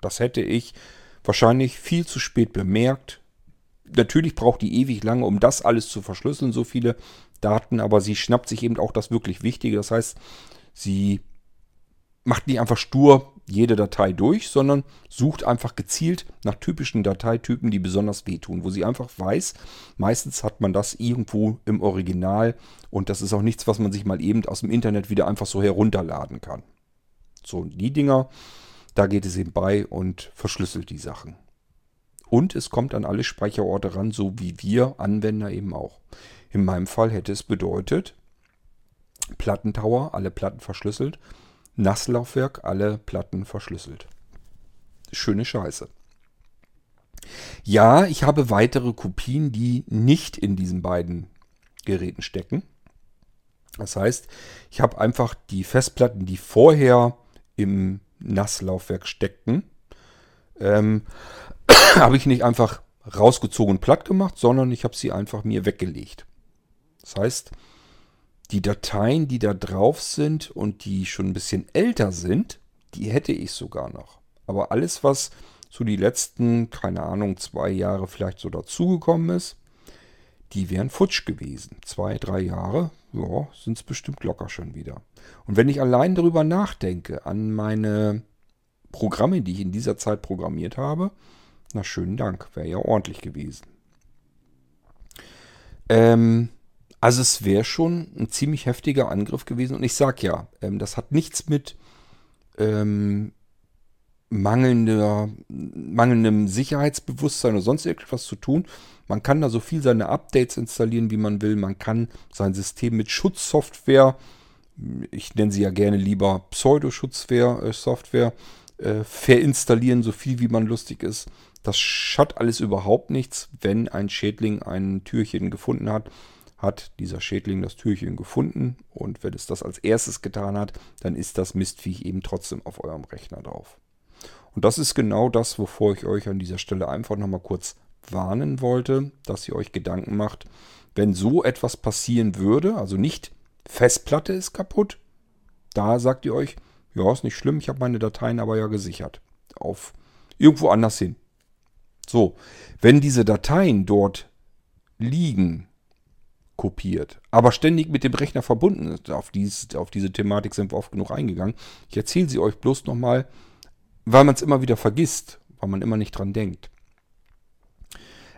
Das hätte ich wahrscheinlich viel zu spät bemerkt. Natürlich braucht die ewig lange, um das alles zu verschlüsseln, so viele Daten, aber sie schnappt sich eben auch das wirklich Wichtige. Das heißt, sie macht nicht einfach stur jede Datei durch, sondern sucht einfach gezielt nach typischen Dateitypen, die besonders wehtun, wo sie einfach weiß, meistens hat man das irgendwo im Original und das ist auch nichts, was man sich mal eben aus dem Internet wieder einfach so herunterladen kann. So, die Dinger, da geht es eben bei und verschlüsselt die Sachen. Und es kommt an alle Speicherorte ran, so wie wir Anwender eben auch. In meinem Fall hätte es bedeutet, Plattentower, alle Platten verschlüsselt, Nasslaufwerk, alle Platten verschlüsselt. Schöne Scheiße. Ja, ich habe weitere Kopien, die nicht in diesen beiden Geräten stecken. Das heißt, ich habe einfach die Festplatten, die vorher im Nasslaufwerk steckten, ähm, habe ich nicht einfach rausgezogen und platt gemacht, sondern ich habe sie einfach mir weggelegt. Das heißt, die Dateien, die da drauf sind und die schon ein bisschen älter sind, die hätte ich sogar noch. Aber alles, was so die letzten, keine Ahnung, zwei Jahre vielleicht so dazugekommen ist, die wären futsch gewesen. Zwei, drei Jahre, ja, sind es bestimmt locker schon wieder. Und wenn ich allein darüber nachdenke, an meine Programme, die ich in dieser Zeit programmiert habe, na schönen Dank, wäre ja ordentlich gewesen. Ähm, also es wäre schon ein ziemlich heftiger Angriff gewesen. Und ich sag ja, ähm, das hat nichts mit ähm, mangelnder, mangelndem Sicherheitsbewusstsein oder sonst irgendwas zu tun. Man kann da so viel seine Updates installieren, wie man will. Man kann sein System mit Schutzsoftware, ich nenne sie ja gerne lieber Pseudoschutzsoftware, äh, äh, verinstallieren, so viel wie man lustig ist. Das schadet alles überhaupt nichts, wenn ein Schädling ein Türchen gefunden hat hat dieser Schädling das Türchen gefunden und wenn es das als erstes getan hat, dann ist das Mistviech eben trotzdem auf eurem Rechner drauf. Und das ist genau das, wovor ich euch an dieser Stelle einfach nochmal kurz warnen wollte, dass ihr euch Gedanken macht, wenn so etwas passieren würde, also nicht Festplatte ist kaputt, da sagt ihr euch, ja, ist nicht schlimm, ich habe meine Dateien aber ja gesichert. Auf irgendwo anders hin. So, wenn diese Dateien dort liegen, kopiert, aber ständig mit dem Rechner verbunden ist. Auf, dies, auf diese Thematik sind wir oft genug eingegangen. Ich erzähle sie euch bloß nochmal, weil man es immer wieder vergisst, weil man immer nicht dran denkt.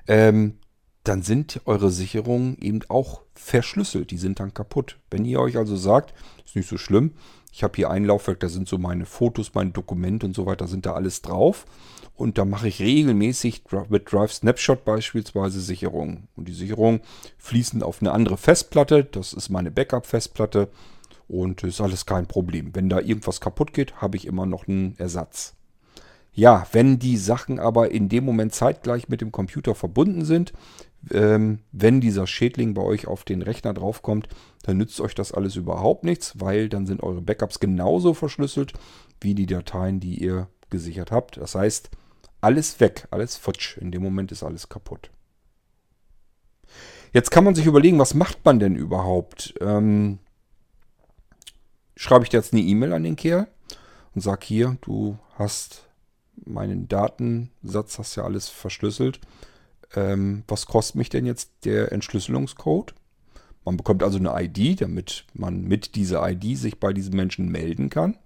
Ähm, dann sind eure Sicherungen eben auch verschlüsselt. Die sind dann kaputt. Wenn ihr euch also sagt, ist nicht so schlimm, ich habe hier ein Laufwerk, da sind so meine Fotos, meine Dokumente und so weiter, sind da alles drauf. Und da mache ich regelmäßig mit Drive Snapshot beispielsweise Sicherungen. Und die Sicherungen fließen auf eine andere Festplatte. Das ist meine Backup-Festplatte. Und ist alles kein Problem. Wenn da irgendwas kaputt geht, habe ich immer noch einen Ersatz. Ja, wenn die Sachen aber in dem Moment zeitgleich mit dem Computer verbunden sind, ähm, wenn dieser Schädling bei euch auf den Rechner draufkommt, dann nützt euch das alles überhaupt nichts, weil dann sind eure Backups genauso verschlüsselt wie die Dateien, die ihr gesichert habt. Das heißt, alles weg, alles futsch. In dem Moment ist alles kaputt. Jetzt kann man sich überlegen, was macht man denn überhaupt? Ähm, schreibe ich jetzt eine E-Mail an den Kerl und sage hier, du hast meinen Datensatz, hast ja alles verschlüsselt. Ähm, was kostet mich denn jetzt der Entschlüsselungscode? Man bekommt also eine ID, damit man mit dieser ID sich bei diesem Menschen melden kann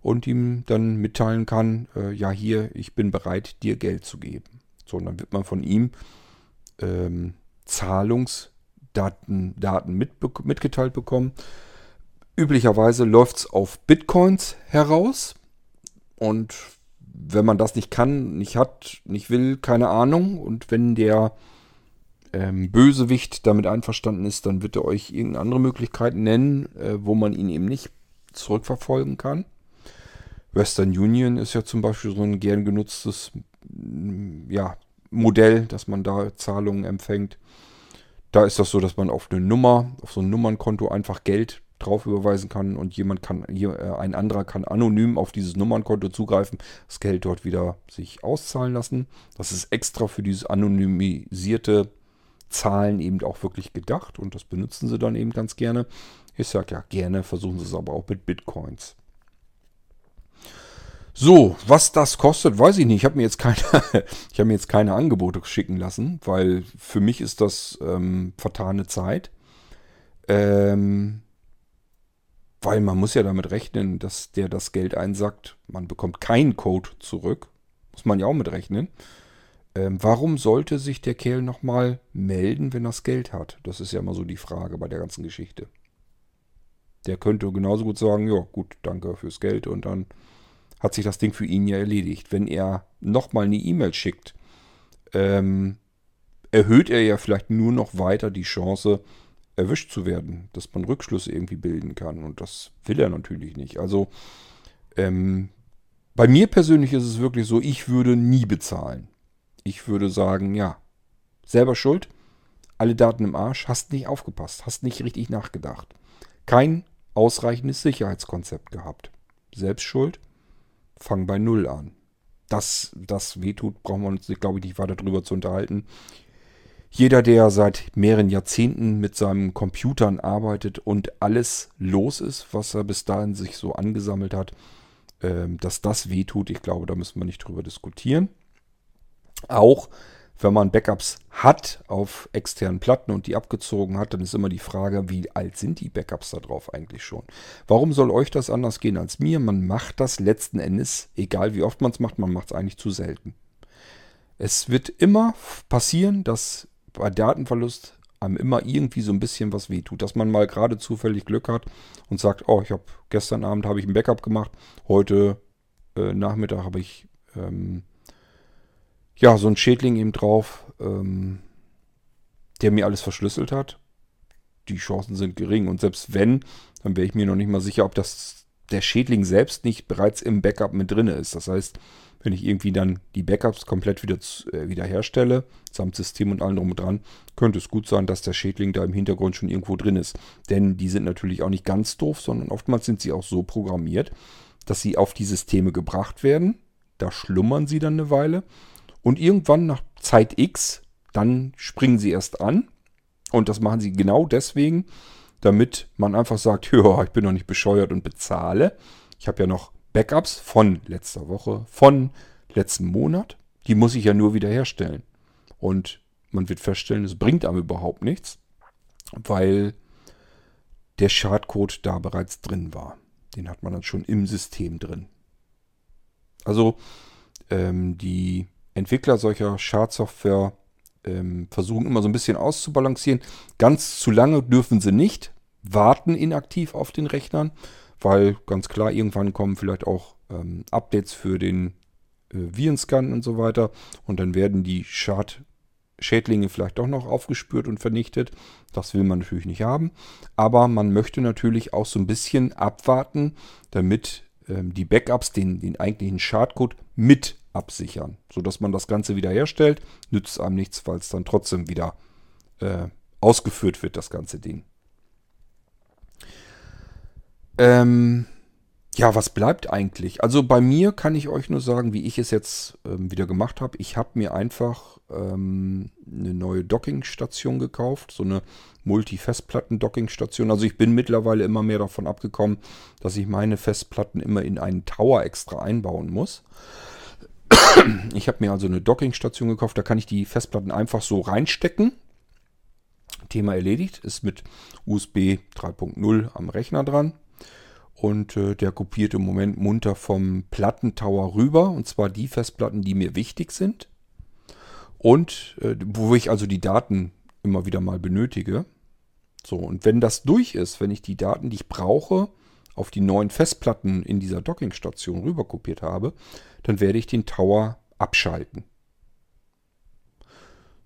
und ihm dann mitteilen kann, äh, ja hier, ich bin bereit, dir Geld zu geben. So, und dann wird man von ihm ähm, Zahlungsdaten Daten mit, mitgeteilt bekommen. Üblicherweise läuft es auf Bitcoins heraus und wenn man das nicht kann, nicht hat, nicht will, keine Ahnung. Und wenn der ähm, Bösewicht damit einverstanden ist, dann wird er euch irgendeine andere Möglichkeit nennen, äh, wo man ihn eben nicht zurückverfolgen kann. Western Union ist ja zum Beispiel so ein gern genutztes mm, ja, Modell, dass man da Zahlungen empfängt. Da ist das so, dass man auf eine Nummer, auf so ein Nummernkonto einfach Geld drauf überweisen kann und jemand kann, äh, ein anderer kann anonym auf dieses Nummernkonto zugreifen, das Geld dort wieder sich auszahlen lassen. Das ist extra für dieses anonymisierte Zahlen eben auch wirklich gedacht und das benutzen sie dann eben ganz gerne. Ich sage ja gerne, versuchen sie es aber auch mit Bitcoins. So, was das kostet, weiß ich nicht. Ich habe mir jetzt keine, mir jetzt keine Angebote schicken lassen, weil für mich ist das ähm, vertane Zeit. Ähm, weil man muss ja damit rechnen, dass der das Geld einsackt. Man bekommt keinen Code zurück. Muss man ja auch mit rechnen. Ähm, warum sollte sich der Kerl nochmal melden, wenn er das Geld hat? Das ist ja immer so die Frage bei der ganzen Geschichte. Der könnte genauso gut sagen, ja gut, danke fürs Geld und dann hat sich das Ding für ihn ja erledigt. Wenn er nochmal eine E-Mail schickt, ähm, erhöht er ja vielleicht nur noch weiter die Chance, erwischt zu werden, dass man Rückschlüsse irgendwie bilden kann. Und das will er natürlich nicht. Also ähm, bei mir persönlich ist es wirklich so, ich würde nie bezahlen. Ich würde sagen, ja, selber schuld, alle Daten im Arsch, hast nicht aufgepasst, hast nicht richtig nachgedacht. Kein ausreichendes Sicherheitskonzept gehabt. Selbst schuld, fang bei Null an. Dass das wehtut, brauchen wir uns, glaube ich, nicht weiter darüber zu unterhalten. Jeder, der seit mehreren Jahrzehnten mit seinen Computern arbeitet und alles los ist, was er bis dahin sich so angesammelt hat, ähm, dass das wehtut, ich glaube, da müssen wir nicht drüber diskutieren. Auch wenn man Backups hat auf externen Platten und die abgezogen hat, dann ist immer die Frage, wie alt sind die Backups da drauf eigentlich schon? Warum soll euch das anders gehen als mir? Man macht das letzten Endes, egal wie oft man es macht, man macht es eigentlich zu selten. Es wird immer passieren, dass bei Datenverlust einem immer irgendwie so ein bisschen was wehtut, dass man mal gerade zufällig Glück hat und sagt, oh, ich habe gestern Abend habe ich ein Backup gemacht, heute äh, Nachmittag habe ich ähm, ja, so ein Schädling eben drauf, ähm, der mir alles verschlüsselt hat. Die Chancen sind gering. Und selbst wenn, dann wäre ich mir noch nicht mal sicher, ob das der Schädling selbst nicht bereits im Backup mit drin ist. Das heißt, wenn ich irgendwie dann die Backups komplett wieder, äh, wieder herstelle, samt System und allem drum und dran, könnte es gut sein, dass der Schädling da im Hintergrund schon irgendwo drin ist. Denn die sind natürlich auch nicht ganz doof, sondern oftmals sind sie auch so programmiert, dass sie auf die Systeme gebracht werden. Da schlummern sie dann eine Weile und irgendwann nach Zeit X, dann springen sie erst an. Und das machen sie genau deswegen, damit man einfach sagt, ja, ich bin noch nicht bescheuert und bezahle. Ich habe ja noch Backups von letzter Woche, von letzten Monat. Die muss ich ja nur wiederherstellen. Und man wird feststellen, es bringt einem überhaupt nichts, weil der Schadcode da bereits drin war. Den hat man dann schon im System drin. Also ähm, die Entwickler solcher Schadsoftware ähm, versuchen immer so ein bisschen auszubalancieren. Ganz zu lange dürfen sie nicht warten inaktiv auf den Rechnern, weil ganz klar, irgendwann kommen vielleicht auch ähm, Updates für den äh, Virenscan und so weiter und dann werden die Schad Schädlinge vielleicht doch noch aufgespürt und vernichtet. Das will man natürlich nicht haben. Aber man möchte natürlich auch so ein bisschen abwarten, damit ähm, die Backups, den, den eigentlichen Schadcode mit absichern, sodass man das Ganze wieder herstellt. Nützt einem nichts, weil es dann trotzdem wieder äh, ausgeführt wird, das ganze Ding. Ähm, ja, was bleibt eigentlich? Also bei mir kann ich euch nur sagen, wie ich es jetzt ähm, wieder gemacht habe. Ich habe mir einfach ähm, eine neue Dockingstation gekauft, so eine Multi-Festplatten-Dockingstation. Also ich bin mittlerweile immer mehr davon abgekommen, dass ich meine Festplatten immer in einen Tower extra einbauen muss. Ich habe mir also eine Dockingstation gekauft, da kann ich die Festplatten einfach so reinstecken. Thema erledigt, ist mit USB 3.0 am Rechner dran. Und äh, der kopiert im Moment munter vom Plattentower rüber. Und zwar die Festplatten, die mir wichtig sind. Und äh, wo ich also die Daten immer wieder mal benötige. So, und wenn das durch ist, wenn ich die Daten, die ich brauche, auf die neuen Festplatten in dieser Dockingstation rüberkopiert habe, dann werde ich den Tower abschalten.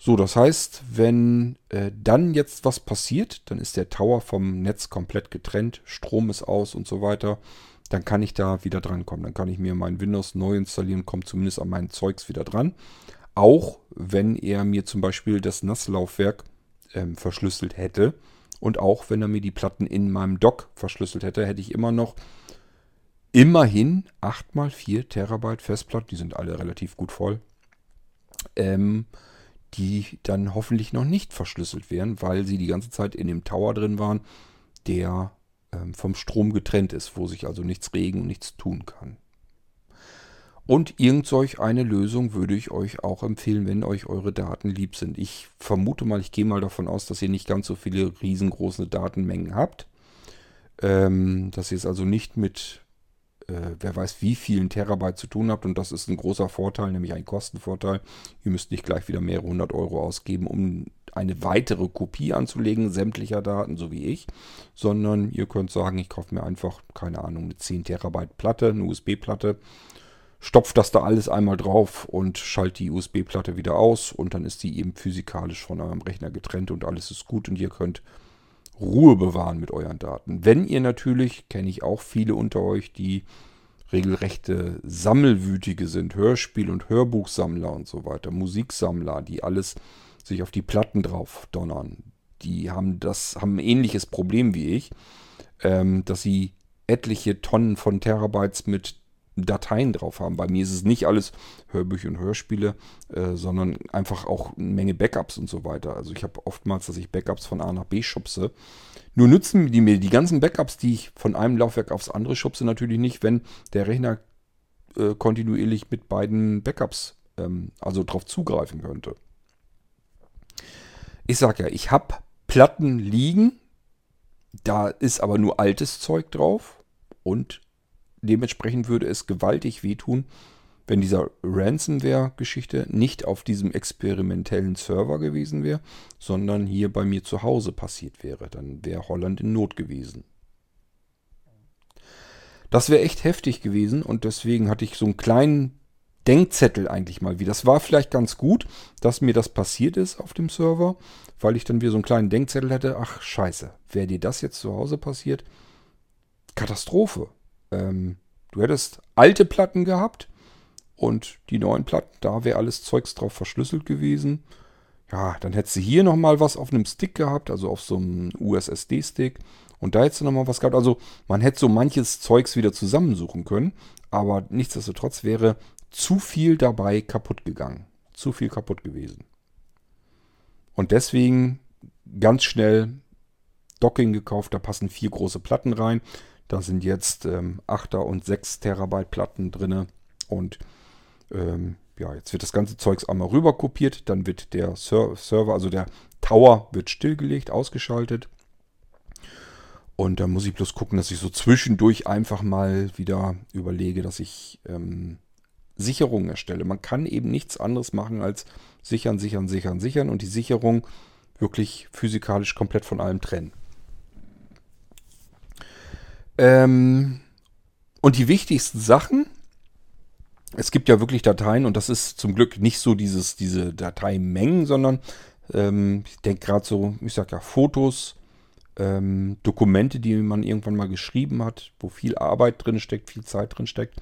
So, das heißt, wenn äh, dann jetzt was passiert, dann ist der Tower vom Netz komplett getrennt, Strom ist aus und so weiter, dann kann ich da wieder drankommen. Dann kann ich mir mein Windows neu installieren, komme zumindest an mein Zeugs wieder dran. Auch wenn er mir zum Beispiel das NAS-Laufwerk ähm, verschlüsselt hätte und auch wenn er mir die Platten in meinem Dock verschlüsselt hätte, hätte ich immer noch immerhin 8x4 Terabyte Festplatten, die sind alle relativ gut voll. Ähm, die dann hoffentlich noch nicht verschlüsselt werden, weil sie die ganze Zeit in dem Tower drin waren, der ähm, vom Strom getrennt ist, wo sich also nichts regen und nichts tun kann. Und irgend solch eine Lösung würde ich euch auch empfehlen, wenn euch eure Daten lieb sind. Ich vermute mal, ich gehe mal davon aus, dass ihr nicht ganz so viele riesengroße Datenmengen habt. Ähm, dass ihr es also nicht mit äh, wer weiß wie vielen Terabyte zu tun habt. Und das ist ein großer Vorteil, nämlich ein Kostenvorteil. Ihr müsst nicht gleich wieder mehrere hundert Euro ausgeben, um eine weitere Kopie anzulegen, sämtlicher Daten, so wie ich. Sondern ihr könnt sagen, ich kaufe mir einfach, keine Ahnung, eine 10 Terabyte Platte, eine USB-Platte. Stopft das da alles einmal drauf und schaltet die USB-Platte wieder aus und dann ist die eben physikalisch von eurem Rechner getrennt und alles ist gut und ihr könnt Ruhe bewahren mit euren Daten. Wenn ihr natürlich, kenne ich auch viele unter euch, die regelrechte Sammelwütige sind, Hörspiel- und Hörbuchsammler und so weiter, Musiksammler, die alles sich auf die Platten drauf donnern. Die haben das, haben ein ähnliches Problem wie ich, ähm, dass sie etliche Tonnen von Terabytes mit Dateien drauf haben. Bei mir ist es nicht alles Hörbücher und Hörspiele, äh, sondern einfach auch eine Menge Backups und so weiter. Also ich habe oftmals, dass ich Backups von A nach B schubse. Nur nützen die mir die ganzen Backups, die ich von einem Laufwerk aufs andere schubse, natürlich nicht, wenn der Rechner äh, kontinuierlich mit beiden Backups ähm, also drauf zugreifen könnte. Ich sage ja, ich habe Platten liegen, da ist aber nur altes Zeug drauf und dementsprechend würde es gewaltig wehtun, wenn dieser Ransomware-Geschichte nicht auf diesem experimentellen Server gewesen wäre, sondern hier bei mir zu Hause passiert wäre. Dann wäre Holland in Not gewesen. Das wäre echt heftig gewesen und deswegen hatte ich so einen kleinen Denkzettel eigentlich mal wie. Das war vielleicht ganz gut, dass mir das passiert ist auf dem Server, weil ich dann wieder so einen kleinen Denkzettel hätte. Ach scheiße, wäre dir das jetzt zu Hause passiert? Katastrophe. Ähm, du hättest alte Platten gehabt und die neuen Platten, da wäre alles Zeugs drauf verschlüsselt gewesen. Ja, dann hättest du hier nochmal was auf einem Stick gehabt, also auf so einem USSD-Stick. Und da hättest du nochmal was gehabt. Also man hätte so manches Zeugs wieder zusammensuchen können. Aber nichtsdestotrotz wäre zu viel dabei kaputt gegangen. Zu viel kaputt gewesen. Und deswegen ganz schnell Docking gekauft. Da passen vier große Platten rein. Da sind jetzt ähm, 8er und 6 Terabyte Platten drin. Und ähm, ja, jetzt wird das ganze Zeugs einmal rüber kopiert. Dann wird der Ser Server, also der Tower, wird stillgelegt, ausgeschaltet. Und dann muss ich bloß gucken, dass ich so zwischendurch einfach mal wieder überlege, dass ich ähm, Sicherungen erstelle. Man kann eben nichts anderes machen als sichern, sichern, sichern, sichern und die Sicherung wirklich physikalisch komplett von allem trennen. Ähm, und die wichtigsten Sachen, es gibt ja wirklich Dateien und das ist zum Glück nicht so dieses, diese Dateimengen, sondern ähm, ich denke gerade so, ich sag ja, Fotos, ähm, Dokumente, die man irgendwann mal geschrieben hat, wo viel Arbeit drin steckt, viel Zeit drin steckt.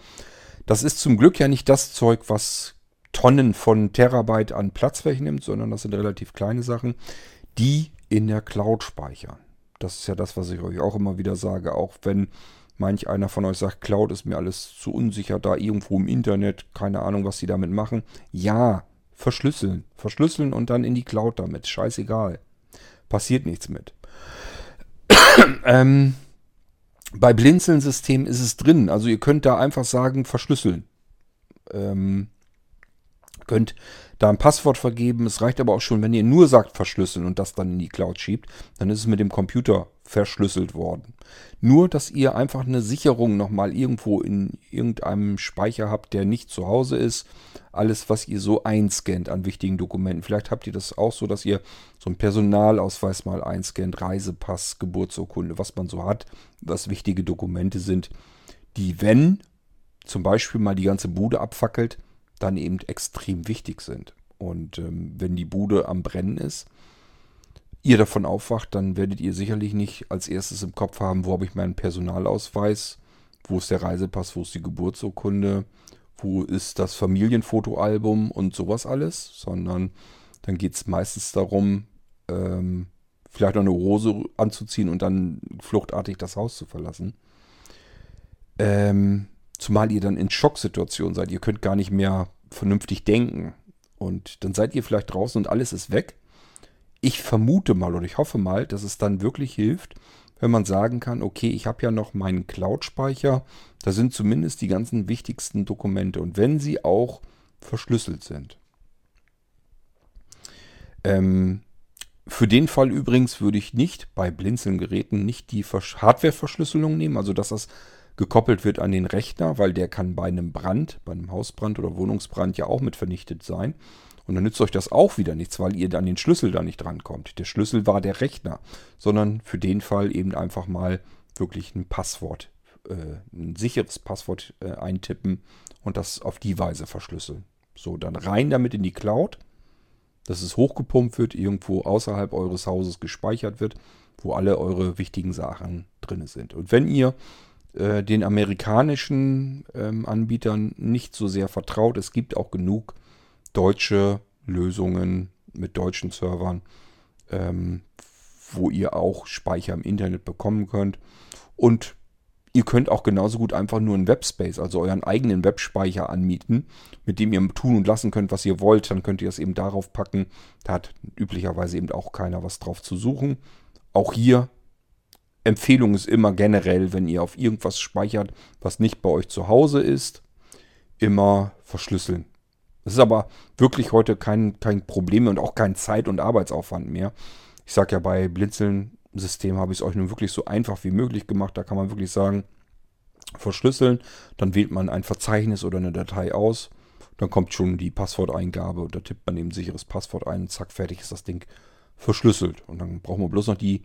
Das ist zum Glück ja nicht das Zeug, was Tonnen von Terabyte an Platz wegnimmt, sondern das sind relativ kleine Sachen, die in der Cloud speichern. Das ist ja das, was ich euch auch immer wieder sage, auch wenn manch einer von euch sagt, Cloud ist mir alles zu unsicher, da irgendwo im Internet, keine Ahnung, was sie damit machen. Ja, verschlüsseln. Verschlüsseln und dann in die Cloud damit. Scheißegal. Passiert nichts mit. ähm, bei Blinzeln-System ist es drin. Also ihr könnt da einfach sagen, verschlüsseln. Ähm, könnt da ein Passwort vergeben. Es reicht aber auch schon, wenn ihr nur sagt verschlüsseln und das dann in die Cloud schiebt, dann ist es mit dem Computer verschlüsselt worden. Nur, dass ihr einfach eine Sicherung nochmal irgendwo in irgendeinem Speicher habt, der nicht zu Hause ist. Alles, was ihr so einscannt an wichtigen Dokumenten. Vielleicht habt ihr das auch so, dass ihr so einen Personalausweis mal einscannt, Reisepass, Geburtsurkunde, was man so hat, was wichtige Dokumente sind, die, wenn zum Beispiel mal die ganze Bude abfackelt, dann eben extrem wichtig sind. Und ähm, wenn die Bude am Brennen ist, ihr davon aufwacht, dann werdet ihr sicherlich nicht als erstes im Kopf haben, wo habe ich meinen Personalausweis, wo ist der Reisepass, wo ist die Geburtsurkunde, wo ist das Familienfotoalbum und sowas alles, sondern dann geht es meistens darum, ähm, vielleicht noch eine Hose anzuziehen und dann fluchtartig das Haus zu verlassen. Ähm, Zumal ihr dann in Schocksituationen seid. Ihr könnt gar nicht mehr vernünftig denken. Und dann seid ihr vielleicht draußen und alles ist weg. Ich vermute mal oder ich hoffe mal, dass es dann wirklich hilft, wenn man sagen kann, okay, ich habe ja noch meinen Cloud-Speicher. Da sind zumindest die ganzen wichtigsten Dokumente. Und wenn sie auch verschlüsselt sind. Ähm, für den Fall übrigens würde ich nicht bei Blinzeln-Geräten nicht die Hardware-Verschlüsselung nehmen, also dass das gekoppelt wird an den Rechner, weil der kann bei einem Brand, bei einem Hausbrand oder Wohnungsbrand ja auch mit vernichtet sein. Und dann nützt euch das auch wieder nichts, weil ihr an den Schlüssel da nicht drankommt. Der Schlüssel war der Rechner, sondern für den Fall eben einfach mal wirklich ein Passwort, äh, ein sicheres Passwort äh, eintippen und das auf die Weise verschlüsseln. So, dann rein damit in die Cloud, dass es hochgepumpt wird, irgendwo außerhalb eures Hauses gespeichert wird, wo alle eure wichtigen Sachen drin sind. Und wenn ihr äh, den amerikanischen ähm, Anbietern nicht so sehr vertraut. Es gibt auch genug deutsche Lösungen mit deutschen Servern, ähm, wo ihr auch Speicher im Internet bekommen könnt. Und ihr könnt auch genauso gut einfach nur einen Webspace, also euren eigenen Webspeicher anmieten, mit dem ihr tun und lassen könnt, was ihr wollt. Dann könnt ihr es eben darauf packen. Da hat üblicherweise eben auch keiner was drauf zu suchen. Auch hier Empfehlung ist immer generell, wenn ihr auf irgendwas speichert, was nicht bei euch zu Hause ist, immer verschlüsseln. Das ist aber wirklich heute kein, kein Problem und auch kein Zeit- und Arbeitsaufwand mehr. Ich sage ja, bei Blinzeln-System habe ich es euch nun wirklich so einfach wie möglich gemacht. Da kann man wirklich sagen, verschlüsseln, dann wählt man ein Verzeichnis oder eine Datei aus. Dann kommt schon die Passworteingabe und da tippt man eben sicheres Passwort ein zack, fertig ist das Ding verschlüsselt. Und dann brauchen wir bloß noch die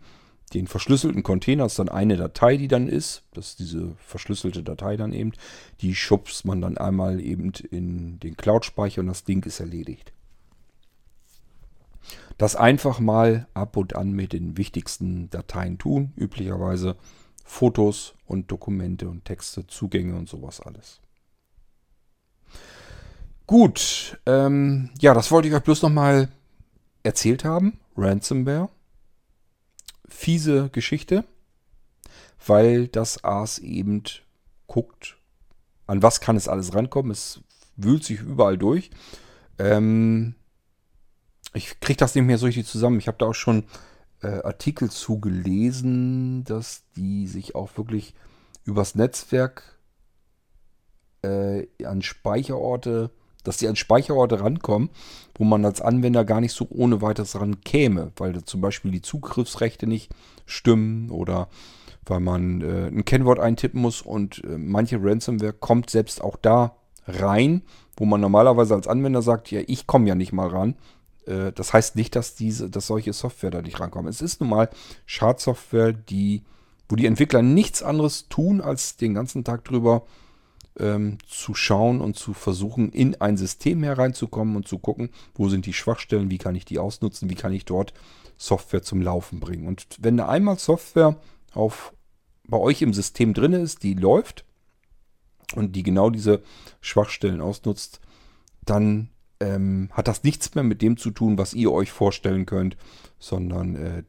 den verschlüsselten Container ist dann eine Datei, die dann ist. Das ist diese verschlüsselte Datei dann eben. Die schubst man dann einmal eben in den Cloud-Speicher und das Ding ist erledigt. Das einfach mal ab und an mit den wichtigsten Dateien tun. Üblicherweise Fotos und Dokumente und Texte, Zugänge und sowas alles. Gut, ähm, ja, das wollte ich euch bloß nochmal erzählt haben. Ransomware fiese Geschichte, weil das Aas eben guckt, an was kann es alles rankommen. Es wühlt sich überall durch. Ähm, ich kriege das nicht mehr so richtig zusammen. Ich habe da auch schon äh, Artikel zugelesen, dass die sich auch wirklich übers Netzwerk äh, an Speicherorte dass die an Speicherorte rankommen, wo man als Anwender gar nicht so ohne weiteres ran käme, weil zum Beispiel die Zugriffsrechte nicht stimmen oder weil man äh, ein Kennwort eintippen muss und äh, manche Ransomware kommt selbst auch da rein, wo man normalerweise als Anwender sagt, ja, ich komme ja nicht mal ran. Äh, das heißt nicht, dass diese, dass solche Software da nicht rankommen. Es ist nun mal Schadsoftware, die, wo die Entwickler nichts anderes tun, als den ganzen Tag drüber ähm, zu schauen und zu versuchen, in ein System hereinzukommen und zu gucken, wo sind die Schwachstellen, wie kann ich die ausnutzen, wie kann ich dort Software zum Laufen bringen. Und wenn da einmal Software auf, bei euch im System drin ist, die läuft und die genau diese Schwachstellen ausnutzt, dann ähm, hat das nichts mehr mit dem zu tun, was ihr euch vorstellen könnt, sondern äh,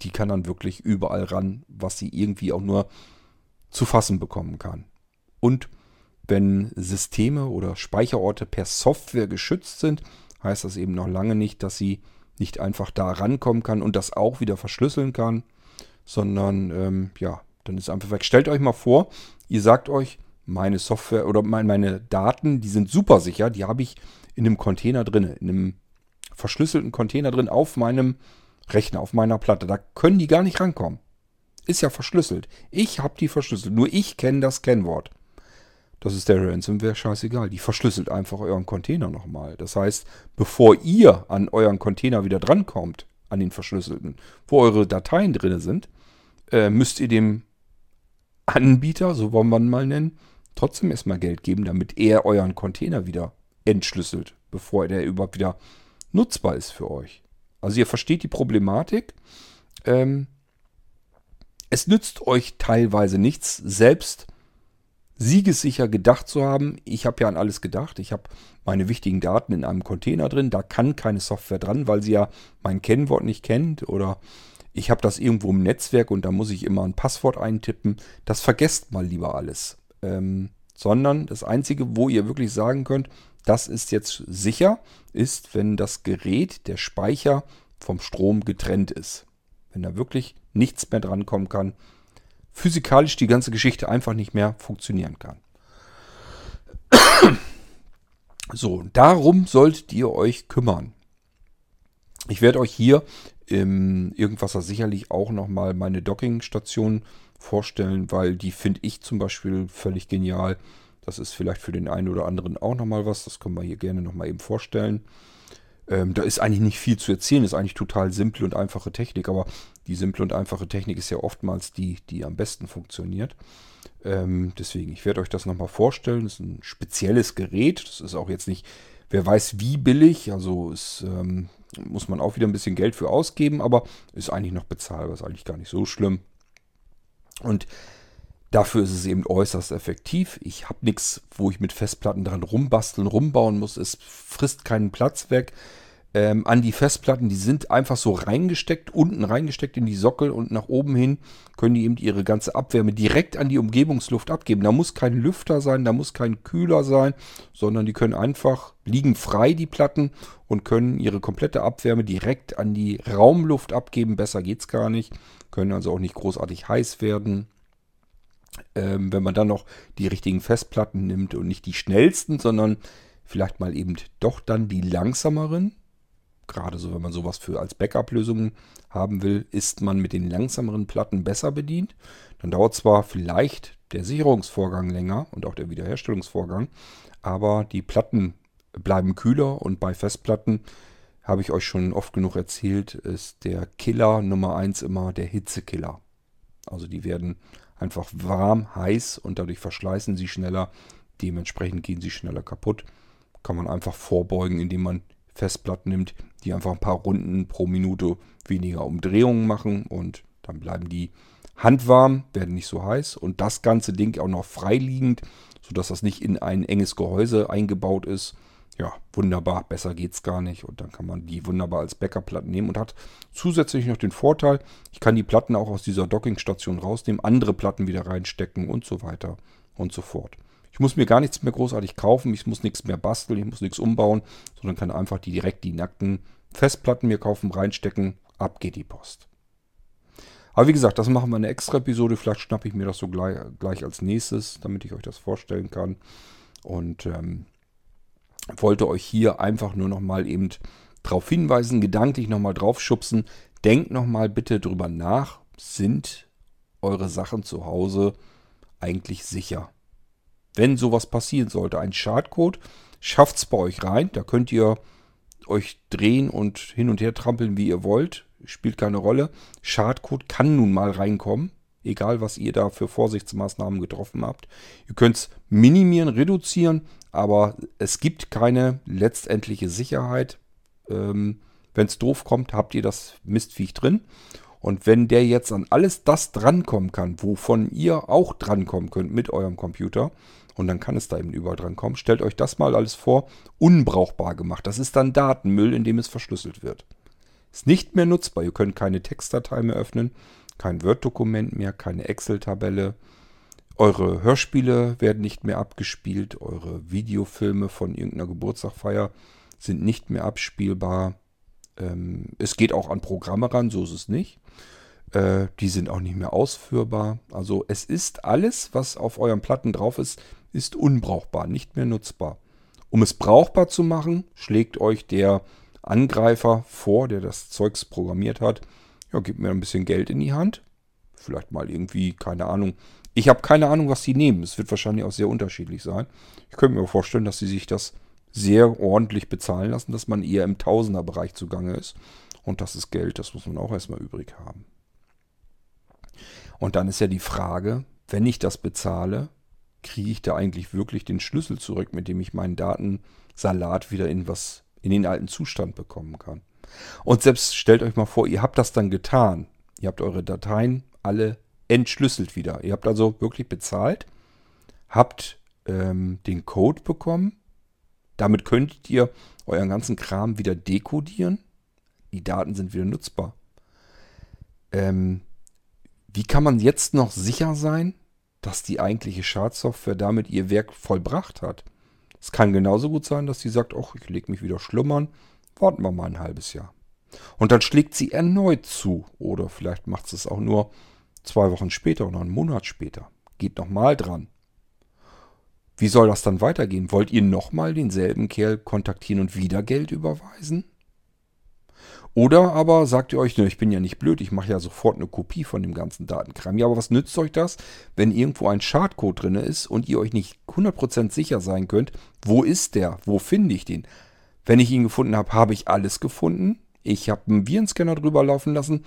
die kann dann wirklich überall ran, was sie irgendwie auch nur zu fassen bekommen kann. Und wenn Systeme oder Speicherorte per Software geschützt sind, heißt das eben noch lange nicht, dass sie nicht einfach da rankommen kann und das auch wieder verschlüsseln kann, sondern ähm, ja, dann ist einfach weg. Stellt euch mal vor, ihr sagt euch, meine Software oder meine Daten, die sind super sicher, die habe ich in einem Container drin, in einem verschlüsselten Container drin auf meinem Rechner, auf meiner Platte. Da können die gar nicht rankommen. Ist ja verschlüsselt. Ich habe die verschlüsselt. Nur ich kenne das Kennwort. Das ist der Ransomware scheißegal. Die verschlüsselt einfach euren Container nochmal. Das heißt, bevor ihr an euren Container wieder drankommt, an den verschlüsselten, wo eure Dateien drin sind, äh, müsst ihr dem Anbieter, so wollen wir ihn mal nennen, trotzdem erstmal Geld geben, damit er euren Container wieder entschlüsselt, bevor der überhaupt wieder nutzbar ist für euch. Also ihr versteht die Problematik. Ähm, es nützt euch teilweise nichts, selbst siegessicher gedacht zu haben. Ich habe ja an alles gedacht. Ich habe meine wichtigen Daten in einem Container drin. Da kann keine Software dran, weil sie ja mein Kennwort nicht kennt. Oder ich habe das irgendwo im Netzwerk und da muss ich immer ein Passwort eintippen. Das vergesst mal lieber alles. Ähm, sondern das Einzige, wo ihr wirklich sagen könnt, das ist jetzt sicher, ist, wenn das Gerät, der Speicher vom Strom getrennt ist. Wenn da wirklich nichts mehr drankommen kann, physikalisch die ganze Geschichte einfach nicht mehr funktionieren kann. So, darum solltet ihr euch kümmern. Ich werde euch hier im Irgendwasser sicherlich auch nochmal meine Dockingstation vorstellen, weil die finde ich zum Beispiel völlig genial. Das ist vielleicht für den einen oder anderen auch nochmal was. Das können wir hier gerne nochmal eben vorstellen. Ähm, da ist eigentlich nicht viel zu erzählen, ist eigentlich total simple und einfache Technik, aber die simple und einfache Technik ist ja oftmals die, die am besten funktioniert. Ähm, deswegen, ich werde euch das nochmal vorstellen. Das ist ein spezielles Gerät. Das ist auch jetzt nicht, wer weiß wie billig. Also ist, ähm, muss man auch wieder ein bisschen Geld für ausgeben, aber ist eigentlich noch bezahlbar, ist eigentlich gar nicht so schlimm. Und Dafür ist es eben äußerst effektiv. Ich habe nichts, wo ich mit Festplatten dran rumbasteln, rumbauen muss. Es frisst keinen Platz weg. Ähm, an die Festplatten, die sind einfach so reingesteckt, unten reingesteckt in die Sockel und nach oben hin können die eben ihre ganze Abwärme direkt an die Umgebungsluft abgeben. Da muss kein Lüfter sein, da muss kein Kühler sein, sondern die können einfach liegen frei, die Platten, und können ihre komplette Abwärme direkt an die Raumluft abgeben. Besser geht's gar nicht. Können also auch nicht großartig heiß werden. Ähm, wenn man dann noch die richtigen Festplatten nimmt und nicht die schnellsten, sondern vielleicht mal eben doch dann die langsameren. Gerade so, wenn man sowas für als Backup-Lösungen haben will, ist man mit den langsameren Platten besser bedient. Dann dauert zwar vielleicht der Sicherungsvorgang länger und auch der Wiederherstellungsvorgang, aber die Platten bleiben kühler und bei Festplatten habe ich euch schon oft genug erzählt, ist der Killer Nummer 1 immer der Hitzekiller. Also die werden einfach warm, heiß und dadurch verschleißen sie schneller. Dementsprechend gehen sie schneller kaputt. Kann man einfach vorbeugen, indem man Festplatten nimmt, die einfach ein paar Runden pro Minute weniger Umdrehungen machen und dann bleiben die handwarm, werden nicht so heiß und das ganze Ding auch noch freiliegend, sodass das nicht in ein enges Gehäuse eingebaut ist ja, wunderbar, besser geht's gar nicht. Und dann kann man die wunderbar als Backup-Platten nehmen und hat zusätzlich noch den Vorteil, ich kann die Platten auch aus dieser Dockingstation rausnehmen, andere Platten wieder reinstecken und so weiter und so fort. Ich muss mir gar nichts mehr großartig kaufen, ich muss nichts mehr basteln, ich muss nichts umbauen, sondern kann einfach die, direkt die nackten Festplatten mir kaufen, reinstecken, ab geht die Post. Aber wie gesagt, das machen wir in einer extra Episode. Vielleicht schnappe ich mir das so gleich, gleich als nächstes, damit ich euch das vorstellen kann. Und ähm, wollte euch hier einfach nur noch mal eben darauf hinweisen, gedanklich noch mal drauf schubsen. Denkt noch mal bitte drüber nach, sind eure Sachen zu Hause eigentlich sicher? Wenn sowas passieren sollte, ein Schadcode, schafft es bei euch rein. Da könnt ihr euch drehen und hin und her trampeln, wie ihr wollt. Spielt keine Rolle. Schadcode kann nun mal reinkommen. Egal, was ihr da für Vorsichtsmaßnahmen getroffen habt. Ihr könnt es minimieren, reduzieren, aber es gibt keine letztendliche Sicherheit. Ähm, Wenn es doof kommt, habt ihr das Mistviech drin. Und wenn der jetzt an alles das drankommen kann, wovon ihr auch drankommen könnt mit eurem Computer, und dann kann es da eben überall drankommen, stellt euch das mal alles vor, unbrauchbar gemacht. Das ist dann Datenmüll, in dem es verschlüsselt wird. Ist nicht mehr nutzbar. Ihr könnt keine Textdatei mehr öffnen, kein Word-Dokument mehr, keine Excel-Tabelle. Eure Hörspiele werden nicht mehr abgespielt. Eure Videofilme von irgendeiner Geburtstagfeier sind nicht mehr abspielbar. Ähm, es geht auch an Programme ran, so ist es nicht. Äh, die sind auch nicht mehr ausführbar. Also es ist alles, was auf euren Platten drauf ist, ist unbrauchbar, nicht mehr nutzbar. Um es brauchbar zu machen, schlägt euch der Angreifer vor, der das Zeugs programmiert hat. Ja, gebt mir ein bisschen Geld in die Hand. Vielleicht mal irgendwie, keine Ahnung. Ich habe keine Ahnung, was sie nehmen. Es wird wahrscheinlich auch sehr unterschiedlich sein. Ich könnte mir vorstellen, dass sie sich das sehr ordentlich bezahlen lassen, dass man eher im Tausenderbereich zugange ist. Und das ist Geld, das muss man auch erstmal übrig haben. Und dann ist ja die Frage, wenn ich das bezahle, kriege ich da eigentlich wirklich den Schlüssel zurück, mit dem ich meinen Datensalat wieder in was in den alten Zustand bekommen kann. Und selbst stellt euch mal vor, ihr habt das dann getan. Ihr habt eure Dateien alle entschlüsselt wieder. Ihr habt also wirklich bezahlt, habt ähm, den Code bekommen. Damit könntet ihr euren ganzen Kram wieder dekodieren. Die Daten sind wieder nutzbar. Ähm, wie kann man jetzt noch sicher sein, dass die eigentliche Schadsoftware damit ihr Werk vollbracht hat. Es kann genauso gut sein, dass sie sagt, ach, ich lege mich wieder schlummern, warten wir mal ein halbes Jahr. Und dann schlägt sie erneut zu. Oder vielleicht macht sie es auch nur zwei Wochen später oder einen Monat später. Geht nochmal dran. Wie soll das dann weitergehen? Wollt ihr nochmal denselben Kerl kontaktieren und wieder Geld überweisen? Oder aber sagt ihr euch, ne, ich bin ja nicht blöd, ich mache ja sofort eine Kopie von dem ganzen Datenkram. Ja, aber was nützt euch das, wenn irgendwo ein Schadcode drin ist und ihr euch nicht 100% sicher sein könnt, wo ist der, wo finde ich den? Wenn ich ihn gefunden habe, habe ich alles gefunden. Ich habe einen Virenscanner drüber laufen lassen.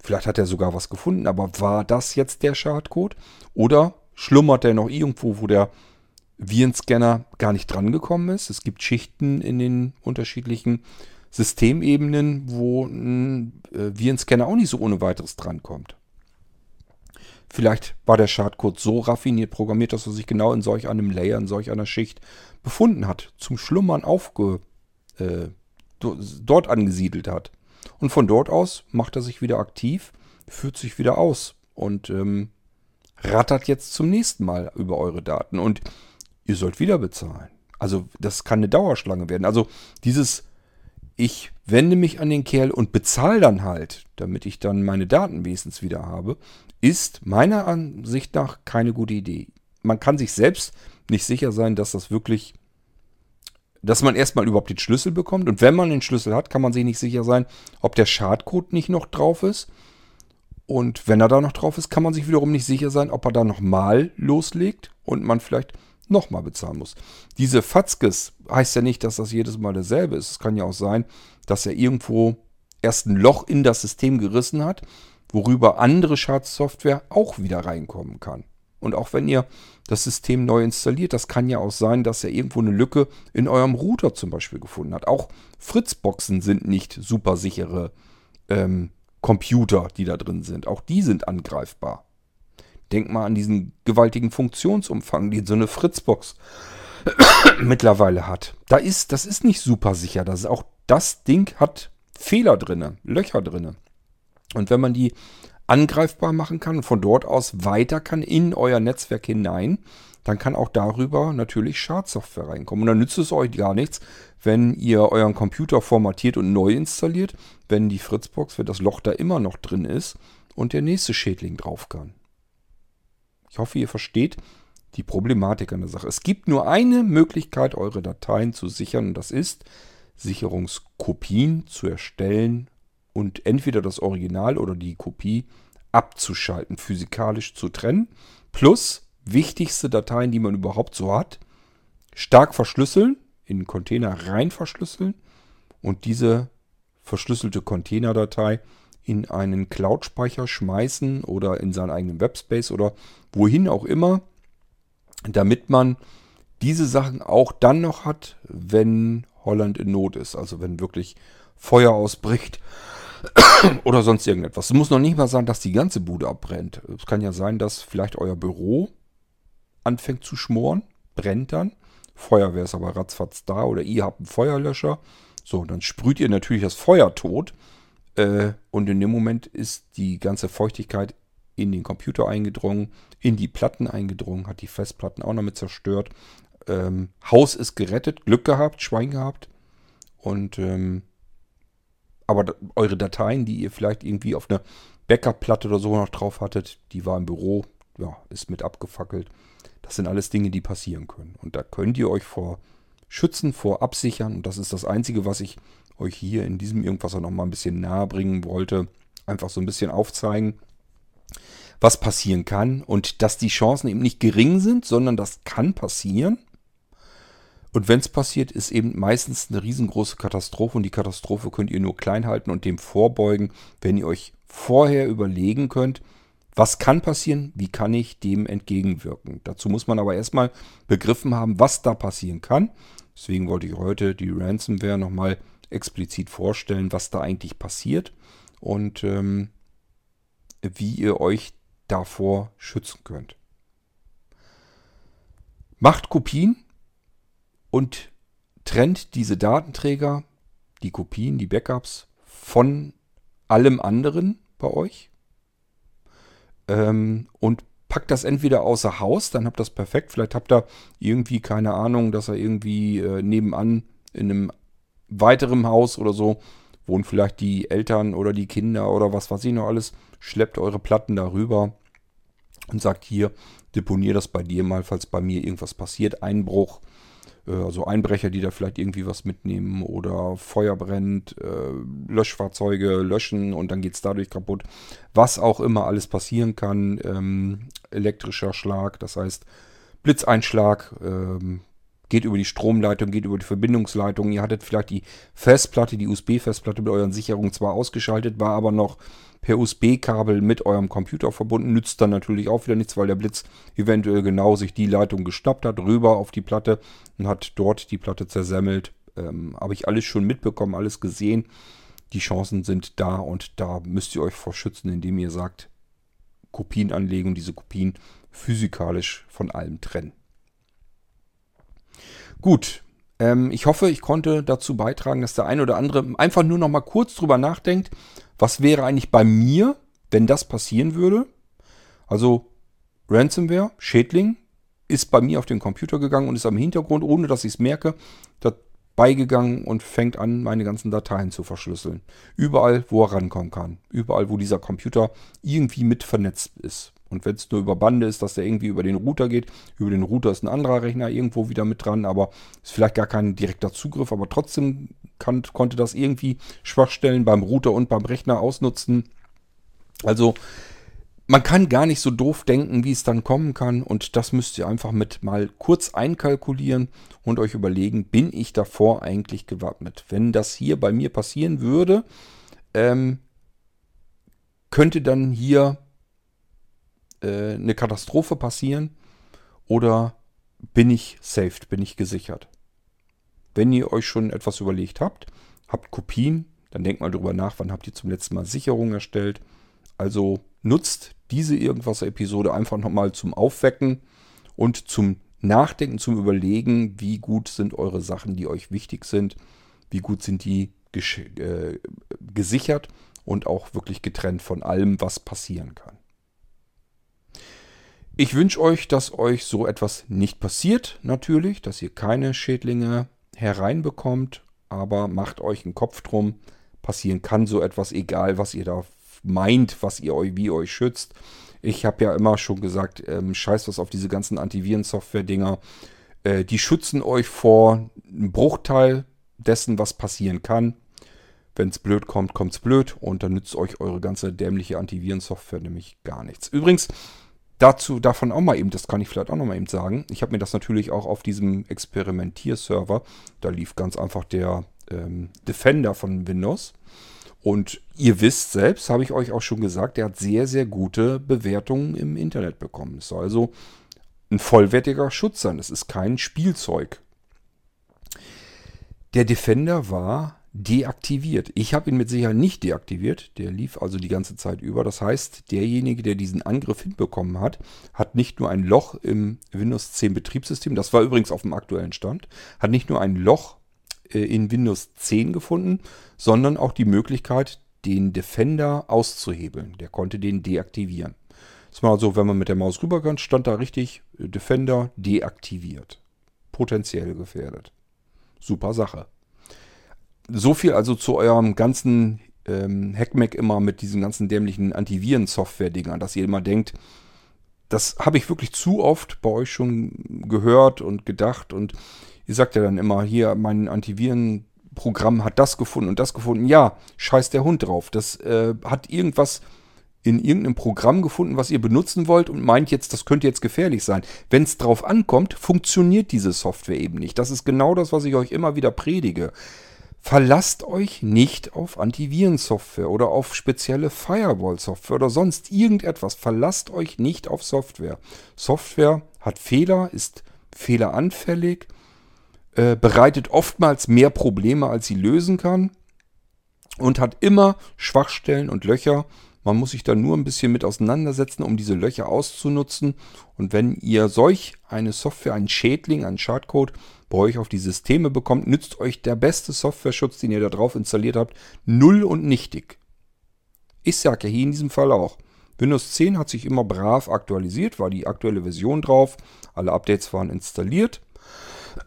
Vielleicht hat er sogar was gefunden, aber war das jetzt der Schadcode? Oder schlummert der noch irgendwo, wo der Virenscanner gar nicht drangekommen ist? Es gibt Schichten in den unterschiedlichen Systemebenen, wo ein äh, Virenscanner auch nicht so ohne weiteres drankommt. Vielleicht war der Schadcode so raffiniert programmiert, dass er sich genau in solch einem Layer, in solch einer Schicht befunden hat, zum Schlummern aufge, äh, dort angesiedelt hat. Und von dort aus macht er sich wieder aktiv, führt sich wieder aus und ähm, rattert jetzt zum nächsten Mal über eure Daten. Und ihr sollt wieder bezahlen. Also das kann eine Dauerschlange werden. Also dieses ich wende mich an den Kerl und bezahle dann halt, damit ich dann meine Daten wenigstens wieder habe, ist meiner Ansicht nach keine gute Idee. Man kann sich selbst nicht sicher sein, dass das wirklich, dass man erstmal überhaupt den Schlüssel bekommt. Und wenn man den Schlüssel hat, kann man sich nicht sicher sein, ob der Schadcode nicht noch drauf ist. Und wenn er da noch drauf ist, kann man sich wiederum nicht sicher sein, ob er da nochmal loslegt und man vielleicht nochmal bezahlen muss. Diese Fatzkes heißt ja nicht, dass das jedes Mal dasselbe ist. Es kann ja auch sein, dass er irgendwo erst ein Loch in das System gerissen hat, worüber andere Schadsoftware auch wieder reinkommen kann. Und auch wenn ihr das System neu installiert, das kann ja auch sein, dass er irgendwo eine Lücke in eurem Router zum Beispiel gefunden hat. Auch Fritzboxen sind nicht super sichere ähm, Computer, die da drin sind. Auch die sind angreifbar. Denk mal an diesen gewaltigen Funktionsumfang, den so eine Fritzbox mittlerweile hat. Da ist, das ist nicht super sicher. Das ist auch das Ding hat Fehler drinne, Löcher drinne. Und wenn man die angreifbar machen kann und von dort aus weiter kann in euer Netzwerk hinein, dann kann auch darüber natürlich Schadsoftware reinkommen. Und dann nützt es euch gar nichts, wenn ihr euren Computer formatiert und neu installiert, wenn die Fritzbox, wenn das Loch da immer noch drin ist und der nächste Schädling drauf kann. Ich hoffe, ihr versteht die Problematik an der Sache. Es gibt nur eine Möglichkeit, eure Dateien zu sichern und das ist, Sicherungskopien zu erstellen und entweder das Original oder die Kopie abzuschalten, physikalisch zu trennen. Plus wichtigste Dateien, die man überhaupt so hat, stark verschlüsseln, in den Container rein verschlüsseln und diese verschlüsselte Containerdatei in einen Cloud-Speicher schmeißen oder in seinen eigenen Webspace oder wohin auch immer, damit man diese Sachen auch dann noch hat, wenn Holland in Not ist. Also wenn wirklich Feuer ausbricht oder sonst irgendetwas. Es muss noch nicht mal sein, dass die ganze Bude abbrennt. Es kann ja sein, dass vielleicht euer Büro anfängt zu schmoren, brennt dann. Feuerwehr ist aber ratzfatz da oder ihr habt einen Feuerlöscher. So, dann sprüht ihr natürlich das Feuer tot. Äh, und in dem Moment ist die ganze Feuchtigkeit in den Computer eingedrungen, in die Platten eingedrungen, hat die Festplatten auch noch mit zerstört. Ähm, Haus ist gerettet, Glück gehabt, Schwein gehabt. Und ähm, aber eure Dateien, die ihr vielleicht irgendwie auf einer Backup-Platte oder so noch drauf hattet, die war im Büro, ja, ist mit abgefackelt. Das sind alles Dinge, die passieren können. Und da könnt ihr euch vor schützen, vor absichern. Und das ist das Einzige, was ich euch hier in diesem Irgendwas auch nochmal ein bisschen nahe bringen wollte. Einfach so ein bisschen aufzeigen, was passieren kann und dass die Chancen eben nicht gering sind, sondern das kann passieren. Und wenn es passiert, ist eben meistens eine riesengroße Katastrophe und die Katastrophe könnt ihr nur klein halten und dem vorbeugen, wenn ihr euch vorher überlegen könnt, was kann passieren, wie kann ich dem entgegenwirken. Dazu muss man aber erstmal begriffen haben, was da passieren kann. Deswegen wollte ich heute die Ransomware nochmal explizit vorstellen, was da eigentlich passiert und ähm, wie ihr euch davor schützen könnt. Macht Kopien und trennt diese Datenträger, die Kopien, die Backups von allem anderen bei euch ähm, und packt das entweder außer Haus, dann habt ihr das perfekt. Vielleicht habt ihr irgendwie keine Ahnung, dass er irgendwie äh, nebenan in einem weiteren Haus oder so wohnen vielleicht die Eltern oder die Kinder oder was weiß ich noch alles. Schleppt eure Platten darüber und sagt hier, deponier das bei dir mal, falls bei mir irgendwas passiert. Einbruch, äh, also Einbrecher, die da vielleicht irgendwie was mitnehmen oder Feuer brennt, äh, Löschfahrzeuge löschen und dann geht es dadurch kaputt. Was auch immer alles passieren kann. Ähm, elektrischer Schlag, das heißt Blitzeinschlag, ähm, geht über die Stromleitung, geht über die Verbindungsleitung. Ihr hattet vielleicht die Festplatte, die USB-Festplatte mit euren Sicherungen zwar ausgeschaltet, war aber noch per USB-Kabel mit eurem Computer verbunden. Nützt dann natürlich auch wieder nichts, weil der Blitz eventuell genau sich die Leitung geschnappt hat, rüber auf die Platte und hat dort die Platte zersemmelt. Ähm, Habe ich alles schon mitbekommen, alles gesehen. Die Chancen sind da und da müsst ihr euch vor schützen, indem ihr sagt, Kopien anlegen und diese Kopien physikalisch von allem trennen. Gut, ähm, ich hoffe, ich konnte dazu beitragen, dass der ein oder andere einfach nur noch mal kurz drüber nachdenkt, was wäre eigentlich bei mir, wenn das passieren würde. Also Ransomware, Schädling, ist bei mir auf den Computer gegangen und ist am Hintergrund, ohne dass ich es merke, dabei gegangen und fängt an, meine ganzen Dateien zu verschlüsseln. Überall, wo er rankommen kann. Überall, wo dieser Computer irgendwie mit vernetzt ist. Und wenn es nur über Bande ist, dass der irgendwie über den Router geht, über den Router ist ein anderer Rechner irgendwo wieder mit dran, aber ist vielleicht gar kein direkter Zugriff, aber trotzdem kann, konnte das irgendwie Schwachstellen beim Router und beim Rechner ausnutzen. Also man kann gar nicht so doof denken, wie es dann kommen kann. Und das müsst ihr einfach mit mal kurz einkalkulieren und euch überlegen, bin ich davor eigentlich gewappnet? Wenn das hier bei mir passieren würde, ähm, könnte dann hier äh, eine Katastrophe passieren oder bin ich saved, bin ich gesichert? Wenn ihr euch schon etwas überlegt habt, habt Kopien, dann denkt mal drüber nach, wann habt ihr zum letzten Mal Sicherung erstellt. Also nutzt diese Irgendwas-Episode einfach nochmal zum Aufwecken und zum Nachdenken, zum Überlegen, wie gut sind eure Sachen, die euch wichtig sind, wie gut sind die äh, gesichert und auch wirklich getrennt von allem, was passieren kann. Ich wünsche euch, dass euch so etwas nicht passiert, natürlich, dass ihr keine Schädlinge hereinbekommt, aber macht euch einen Kopf drum. Passieren kann so etwas, egal was ihr da meint, was ihr euch, wie ihr euch schützt. Ich habe ja immer schon gesagt, ähm, scheiß was auf diese ganzen Antiviren-Software-Dinger. Äh, die schützen euch vor einem Bruchteil dessen, was passieren kann. Wenn es blöd kommt, kommt es blöd und dann nützt euch eure ganze dämliche Antiviren-Software nämlich gar nichts. Übrigens, Dazu davon auch mal eben, das kann ich vielleicht auch noch mal eben sagen. Ich habe mir das natürlich auch auf diesem Experimentierserver, da lief ganz einfach der ähm, Defender von Windows. Und ihr wisst selbst, habe ich euch auch schon gesagt, der hat sehr, sehr gute Bewertungen im Internet bekommen. Es soll also ein vollwertiger Schutz sein. Es ist kein Spielzeug. Der Defender war deaktiviert. Ich habe ihn mit Sicherheit nicht deaktiviert. Der lief also die ganze Zeit über. Das heißt, derjenige, der diesen Angriff hinbekommen hat, hat nicht nur ein Loch im Windows 10 Betriebssystem, das war übrigens auf dem aktuellen Stand, hat nicht nur ein Loch äh, in Windows 10 gefunden, sondern auch die Möglichkeit, den Defender auszuhebeln. Der konnte den deaktivieren. Das war also, wenn man mit der Maus rüber kann, stand da richtig äh, Defender deaktiviert. Potenziell gefährdet. Super Sache. So viel also zu eurem ganzen ähm, Hackmack immer mit diesen ganzen dämlichen Antiviren-Software-Dingern, dass ihr immer denkt, das habe ich wirklich zu oft bei euch schon gehört und gedacht und ihr sagt ja dann immer, hier, mein Antivirenprogramm hat das gefunden und das gefunden. Ja, scheiß der Hund drauf. Das äh, hat irgendwas in irgendeinem Programm gefunden, was ihr benutzen wollt und meint jetzt, das könnte jetzt gefährlich sein. Wenn es drauf ankommt, funktioniert diese Software eben nicht. Das ist genau das, was ich euch immer wieder predige. Verlasst euch nicht auf Antivirensoftware oder auf spezielle Firewall-Software oder sonst irgendetwas. Verlasst euch nicht auf Software. Software hat Fehler, ist fehleranfällig, äh, bereitet oftmals mehr Probleme, als sie lösen kann und hat immer Schwachstellen und Löcher. Man muss sich da nur ein bisschen mit auseinandersetzen, um diese Löcher auszunutzen. Und wenn ihr solch eine Software, einen Schädling, einen Schadcode bei euch auf die Systeme bekommt, nützt euch der beste Software-Schutz, den ihr da drauf installiert habt, null und nichtig. Ich sage ja hier in diesem Fall auch. Windows 10 hat sich immer brav aktualisiert, war die aktuelle Version drauf, alle Updates waren installiert.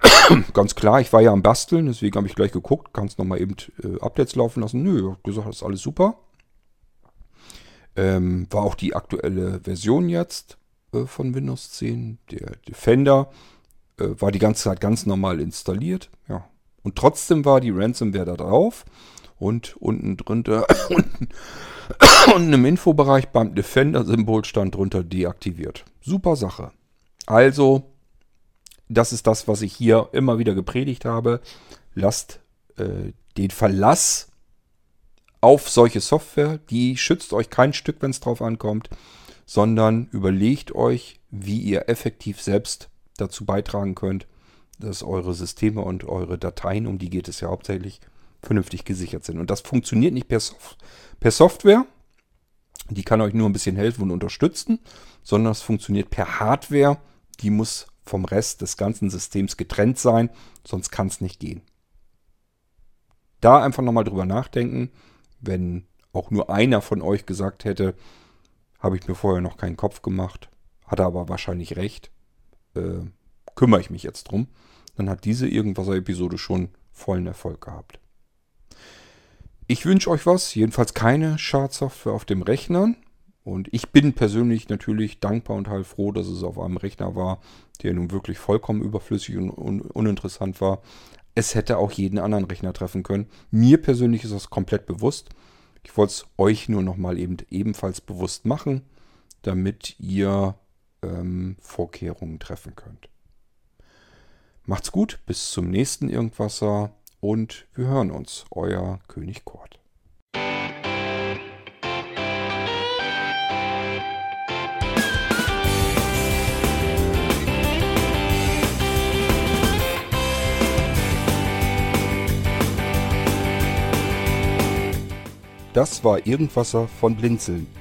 Ganz klar, ich war ja am Basteln, deswegen habe ich gleich geguckt, kannst nochmal eben äh, Updates laufen lassen. Nö, gesagt, das ist alles super. Ähm, war auch die aktuelle Version jetzt äh, von Windows 10. Der Defender äh, war die ganze Zeit ganz normal installiert. Ja. Und trotzdem war die Ransomware da drauf. Und unten drunter, unten, unten im Infobereich beim Defender-Symbol stand drunter deaktiviert. Super Sache. Also, das ist das, was ich hier immer wieder gepredigt habe. Lasst äh, den Verlass auf solche Software, die schützt euch kein Stück, wenn es drauf ankommt, sondern überlegt euch, wie ihr effektiv selbst dazu beitragen könnt, dass eure Systeme und eure Dateien, um die geht es ja hauptsächlich, vernünftig gesichert sind. Und das funktioniert nicht per, Sof per Software, die kann euch nur ein bisschen helfen und unterstützen, sondern es funktioniert per Hardware, die muss vom Rest des ganzen Systems getrennt sein, sonst kann es nicht gehen. Da einfach nochmal drüber nachdenken, wenn auch nur einer von euch gesagt hätte, habe ich mir vorher noch keinen Kopf gemacht, hat er aber wahrscheinlich recht äh, kümmere ich mich jetzt drum. Dann hat diese Irgendwasser-Episode schon vollen Erfolg gehabt. Ich wünsche euch was, jedenfalls keine Schadsoftware auf dem Rechnern. Und ich bin persönlich natürlich dankbar und heilfroh, dass es auf einem Rechner war, der nun wirklich vollkommen überflüssig und un uninteressant war. Es hätte auch jeden anderen Rechner treffen können. Mir persönlich ist das komplett bewusst. Ich wollte es euch nur nochmal eben ebenfalls bewusst machen, damit ihr ähm, Vorkehrungen treffen könnt. Macht's gut, bis zum nächsten Irgendwasser und wir hören uns. Euer König Kurt. Das war Irgendwasser von Blinzeln.